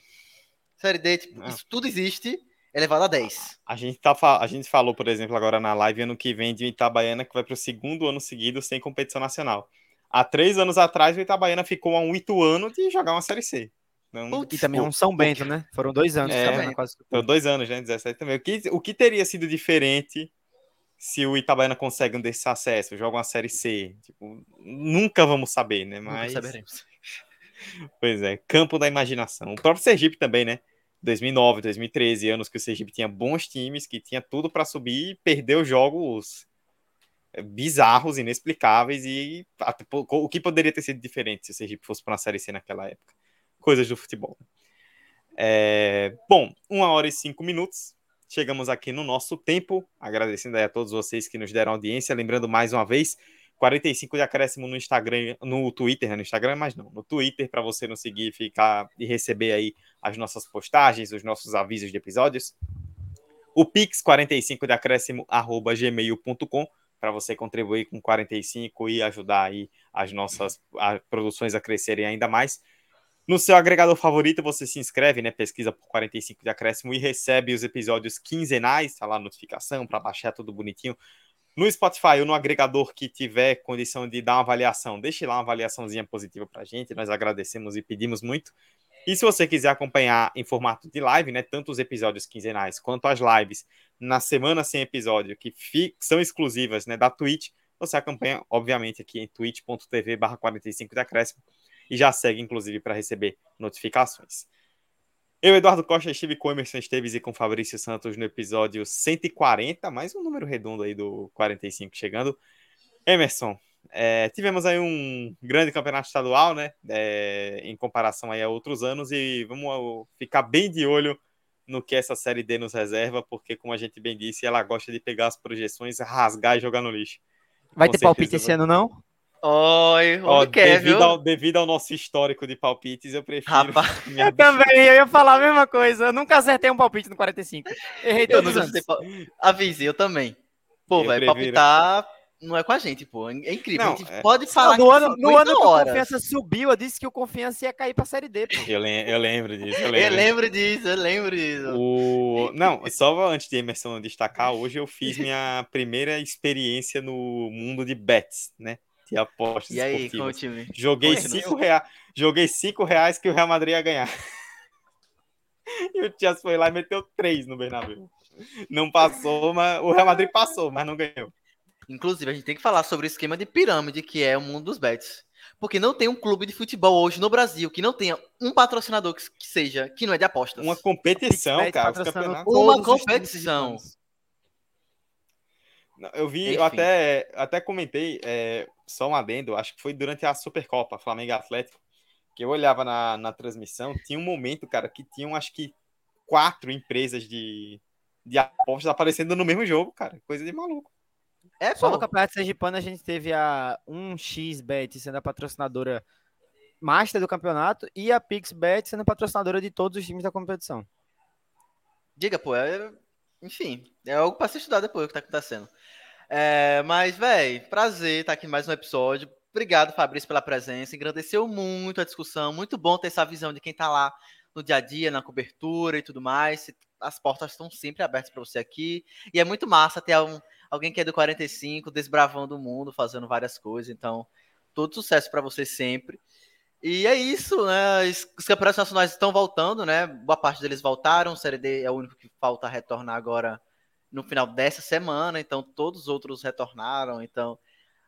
Série D, tipo, Ah. isso tudo existe, elevado a 10. A gente, tá, a gente falou, por exemplo, agora na live, ano que vem, de Itabaiana, que vai para o segundo ano seguido sem competição nacional. Há três anos atrás, o Itabaiana ficou a um Ituano de jogar uma Série C. Então, E também um São Bento, né? Foram dois anos É, quase. Foram dois anos, né? 17 também. O que, o que teria sido diferente se o Itabaiana consegue um desses acessos, joga uma Série C? Tipo, nunca vamos saber, né? Nunca Mas, saberemos. pois é, campo da imaginação. O próprio Sergipe também, né? 2009, 2013, anos que o Sergipe tinha bons times, que tinha tudo para subir e perdeu jogos é, bizarros, inexplicáveis e até po- o que poderia ter sido diferente se o Sergipe fosse para uma Série C naquela época. Coisas do futebol. É, bom, uma hora e cinco minutos. Chegamos aqui no nosso tempo. Agradecendo a todos vocês que nos deram audiência. Lembrando mais uma vez, 45 de acréscimo no Instagram, no Twitter, né? no Instagram, mas não, no Twitter, para você nos seguir ficar e receber aí as nossas postagens, os nossos avisos de episódios. O Pix 45 de acréscimo arroba gmail.com para você contribuir com 45 e ajudar aí as nossas produções a crescerem ainda mais. No seu agregador favorito, você se inscreve, né? Pesquisa por 45 de acréscimo e recebe os episódios quinzenais, tá lá a notificação para baixar tudo bonitinho. No Spotify ou no agregador que tiver condição de dar uma avaliação, deixe lá uma avaliaçãozinha positiva pra gente, nós agradecemos e pedimos muito. E se você quiser acompanhar em formato de live, né, tanto os episódios quinzenais quanto as lives na semana sem episódio, que são exclusivas, né, da Twitch, você acompanha, obviamente, aqui em twitch.tv barra 45 de acréscimo e já segue, inclusive, para receber notificações. Eu, Eduardo Costa, estive com Emerson Esteves e com Fabrício Santos no episódio 140, mais um número redondo aí do 45 chegando. Emerson, é, tivemos aí um grande campeonato estadual, né? é, em comparação aí a outros anos, e vamos ficar bem de olho no que essa série D nos reserva, porque, como a gente bem disse, ela gosta de pegar as projeções, rasgar e jogar no lixo. Vai Com ter certeza palpite esse ano, não? Oi, Ó, o quer, devido, viu? ao, devido ao nosso histórico de palpites, eu prefiro. Rapaz, Eu também, eu ia falar a mesma coisa. Eu nunca acertei um palpite no 45. Errei eu todos não os anos. Avise, eu também. Pô, Eu velho, prefiro- palpitar não é com a gente, pô. É incrível. Não, a gente é- pode falar no que ano, no 50 ano que o horas. Confiança subiu, eu disse que o Confiança ia cair pra Série D, pô. Eu, lem- eu lembro disso, eu Eu lembro. lembro disso, eu lembro disso. O... Não, só antes de Emerson destacar, hoje eu fiz minha primeira experiência no mundo de bets, né? De apostas E aí, com o time? Joguei Oi, cinco, rea... Joguei cinco reais que o Real Madrid ia ganhar. E o Chelsea foi lá e meteu três no Bernabéu. Não passou, mas o Real Madrid passou, mas não ganhou. Inclusive, a gente tem que falar sobre o esquema de pirâmide que é o mundo dos bets. Porque não tem um clube de futebol hoje no Brasil que não tenha um patrocinador que, seja, que não é de apostas. Uma competição, cara. Uma competição. Eu vi, Enfim. eu até, até comentei, é, só um adendo, acho que foi durante a Supercopa, Flamengo e Atlético, que eu olhava na, na transmissão, tinha um momento, cara, que tinham acho que quatro empresas de, de apostas aparecendo no mesmo jogo, cara. Coisa de maluco. É, Só no. Campeonato Sergipano a gente teve a 1xBet sendo a patrocinadora master do campeonato e a PixBet sendo a patrocinadora de todos os times da competição. Diga, pô, é... enfim, é algo pra se estudar depois o que tá acontecendo. É, mas, velho, prazer estar aqui em mais um episódio. Obrigado, Fabrício, pela presença. Engrandeceu muito a discussão. Muito bom ter essa visão de quem tá lá no dia a dia, na cobertura e tudo mais. As portas estão sempre abertas para você aqui. E é muito massa ter um- alguém que é do 45 desbravando o mundo, fazendo várias coisas. Então, todo sucesso para você sempre. E é isso, né? Os os campeonatos nacionais estão voltando, né? Boa parte deles voltaram. O Série D é o único que falta retornar agora no final dessa semana. Então, todos os outros retornaram. Então,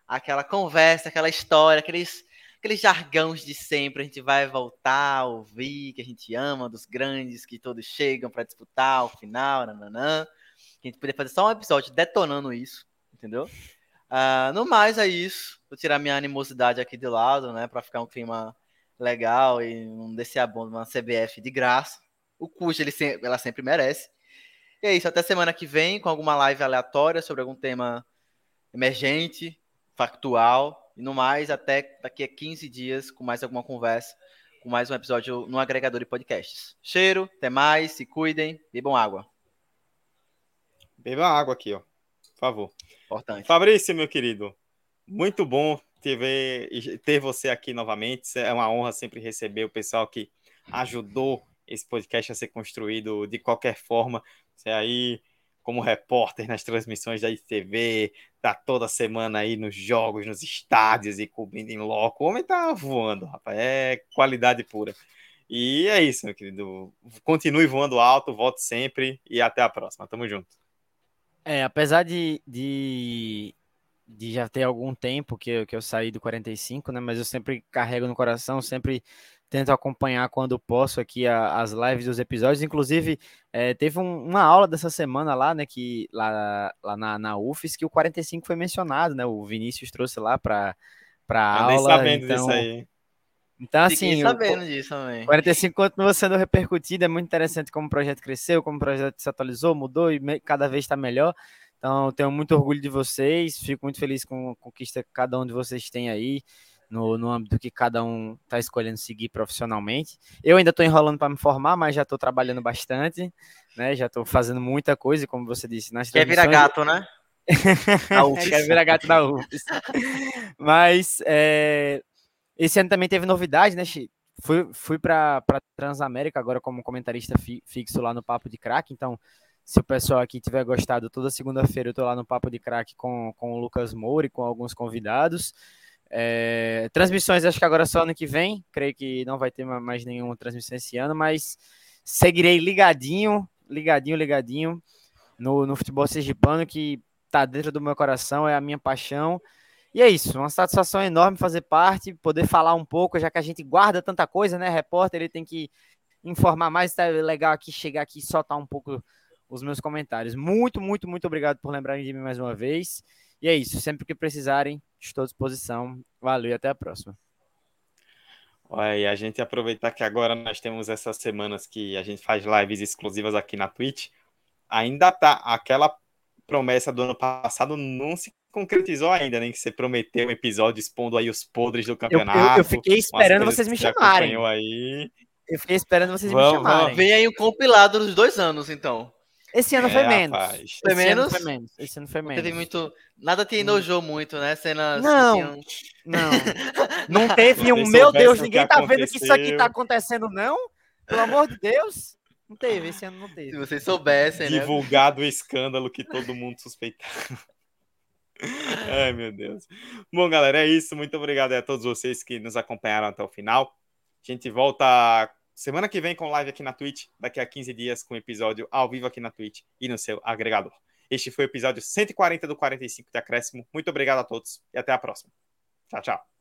aquela conversa, aquela história, aqueles, aqueles jargões de sempre. A gente vai voltar a ouvir, que a gente ama, dos grandes que todos chegam para disputar o final, nananã. Que a gente poderia fazer só um episódio detonando isso, entendeu? Ah, no mais, é isso. Vou tirar minha animosidade aqui de lado, né? Pra ficar um clima legal e não descer a bomba uma CBF de graça. O custo ele ela sempre merece. E é isso. Até semana que vem com alguma live aleatória sobre algum tema emergente, factual. E no mais, até daqui a 15 dias com mais alguma conversa, com mais um episódio no agregador de podcasts. Cheiro, até mais, se cuidem, bebam água. Beba água aqui, ó. Por favor. Importante. Fabrício, meu querido, muito bom ter, ver- ter você aqui novamente. É uma honra sempre receber o pessoal que ajudou esse podcast a ser construído de qualquer forma. Você aí, como repórter nas transmissões da ITV, tá toda semana aí nos jogos, nos estádios e cobrindo em loco. O homem tá voando, rapaz. É qualidade pura. E é isso, meu querido. Continue voando alto, volte sempre e até a próxima. Tamo junto. É, apesar de, de, de já ter algum tempo que eu, que eu saí do 45, né? Mas eu sempre carrego no coração, sempre tento acompanhar quando posso aqui a, as lives dos episódios. Inclusive, é, teve um, uma aula dessa semana lá, né? Que lá, lá na, na UFES que o 45 foi mencionado, né? O Vinícius trouxe lá para para aula. Nem sabendo então, disso aí. Então, assim, sabendo disso também. 45 continua sendo repercutido, é muito interessante como o projeto cresceu, como o projeto se atualizou, mudou e cada vez está melhor. Então, tenho muito orgulho de vocês, fico muito feliz com a conquista que cada um de vocês tem aí, no, no âmbito que cada um está escolhendo seguir profissionalmente. Eu ainda estou enrolando para me formar, mas já estou trabalhando bastante, né? Já estou fazendo muita coisa, como você disse, nas Quer virar gato, né? Quer virar gato da UFES. mas é, esse ano também teve novidade, né, Chi? Fui, fui para Transamérica agora como comentarista fi, fixo lá no Papo de Crack, então se o pessoal aqui tiver gostado, toda segunda-feira eu tô lá no Papo de Crack com, com o Lucas Moura e com alguns convidados. É, transmissões acho que agora só ano que vem, creio que não vai ter mais nenhuma transmissão esse ano, mas seguirei ligadinho, ligadinho, ligadinho no, no futebol sergipano que tá dentro do meu coração, é a minha paixão. E é isso, uma satisfação enorme fazer parte, poder falar um pouco, já que a gente guarda tanta coisa, né? Repórter, ele tem que informar mais, tá legal aqui chegar aqui e soltar um pouco os meus comentários. Muito, muito, muito obrigado por lembrarem de mim mais uma vez. E é isso, sempre que precisarem, estou à disposição. Valeu e até a próxima. Olha, e a gente aproveitar que agora nós temos essas semanas que a gente faz lives exclusivas aqui na Twitch. Ainda tá aquela promessa do ano passado não se concretizou ainda, nem né? que você prometeu um episódio expondo aí os podres do campeonato. Eu, eu, eu fiquei esperando vocês me chamarem. Aí. Eu fiquei esperando vocês vamos, me chamarem. Vem aí o um compilado dos dois anos, então. Esse ano é, foi menos. Rapaz. Foi Esse menos? Ano foi menos. Esse ano foi menos. Teve muito. Nada te enojou hum. muito, né? Cenas. Não. Tinham... Não. não teve um. Meu Deus, ninguém tá vendo que isso aqui tá acontecendo, não? Pelo amor de Deus. Não teve, esse ano não teve. Se vocês soubessem, né? Divulgado o escândalo que todo mundo suspeitava. Ai, meu Deus. Bom, galera, é isso. Muito obrigado a todos vocês que nos acompanharam até o final. A gente volta semana que vem com live aqui na Twitch, daqui a 15 dias com episódio ao vivo aqui na Twitch e no seu agregador. Este foi o episódio 140 do 45 de Acréscimo. Muito obrigado a todos e até a próxima. Tchau, tchau.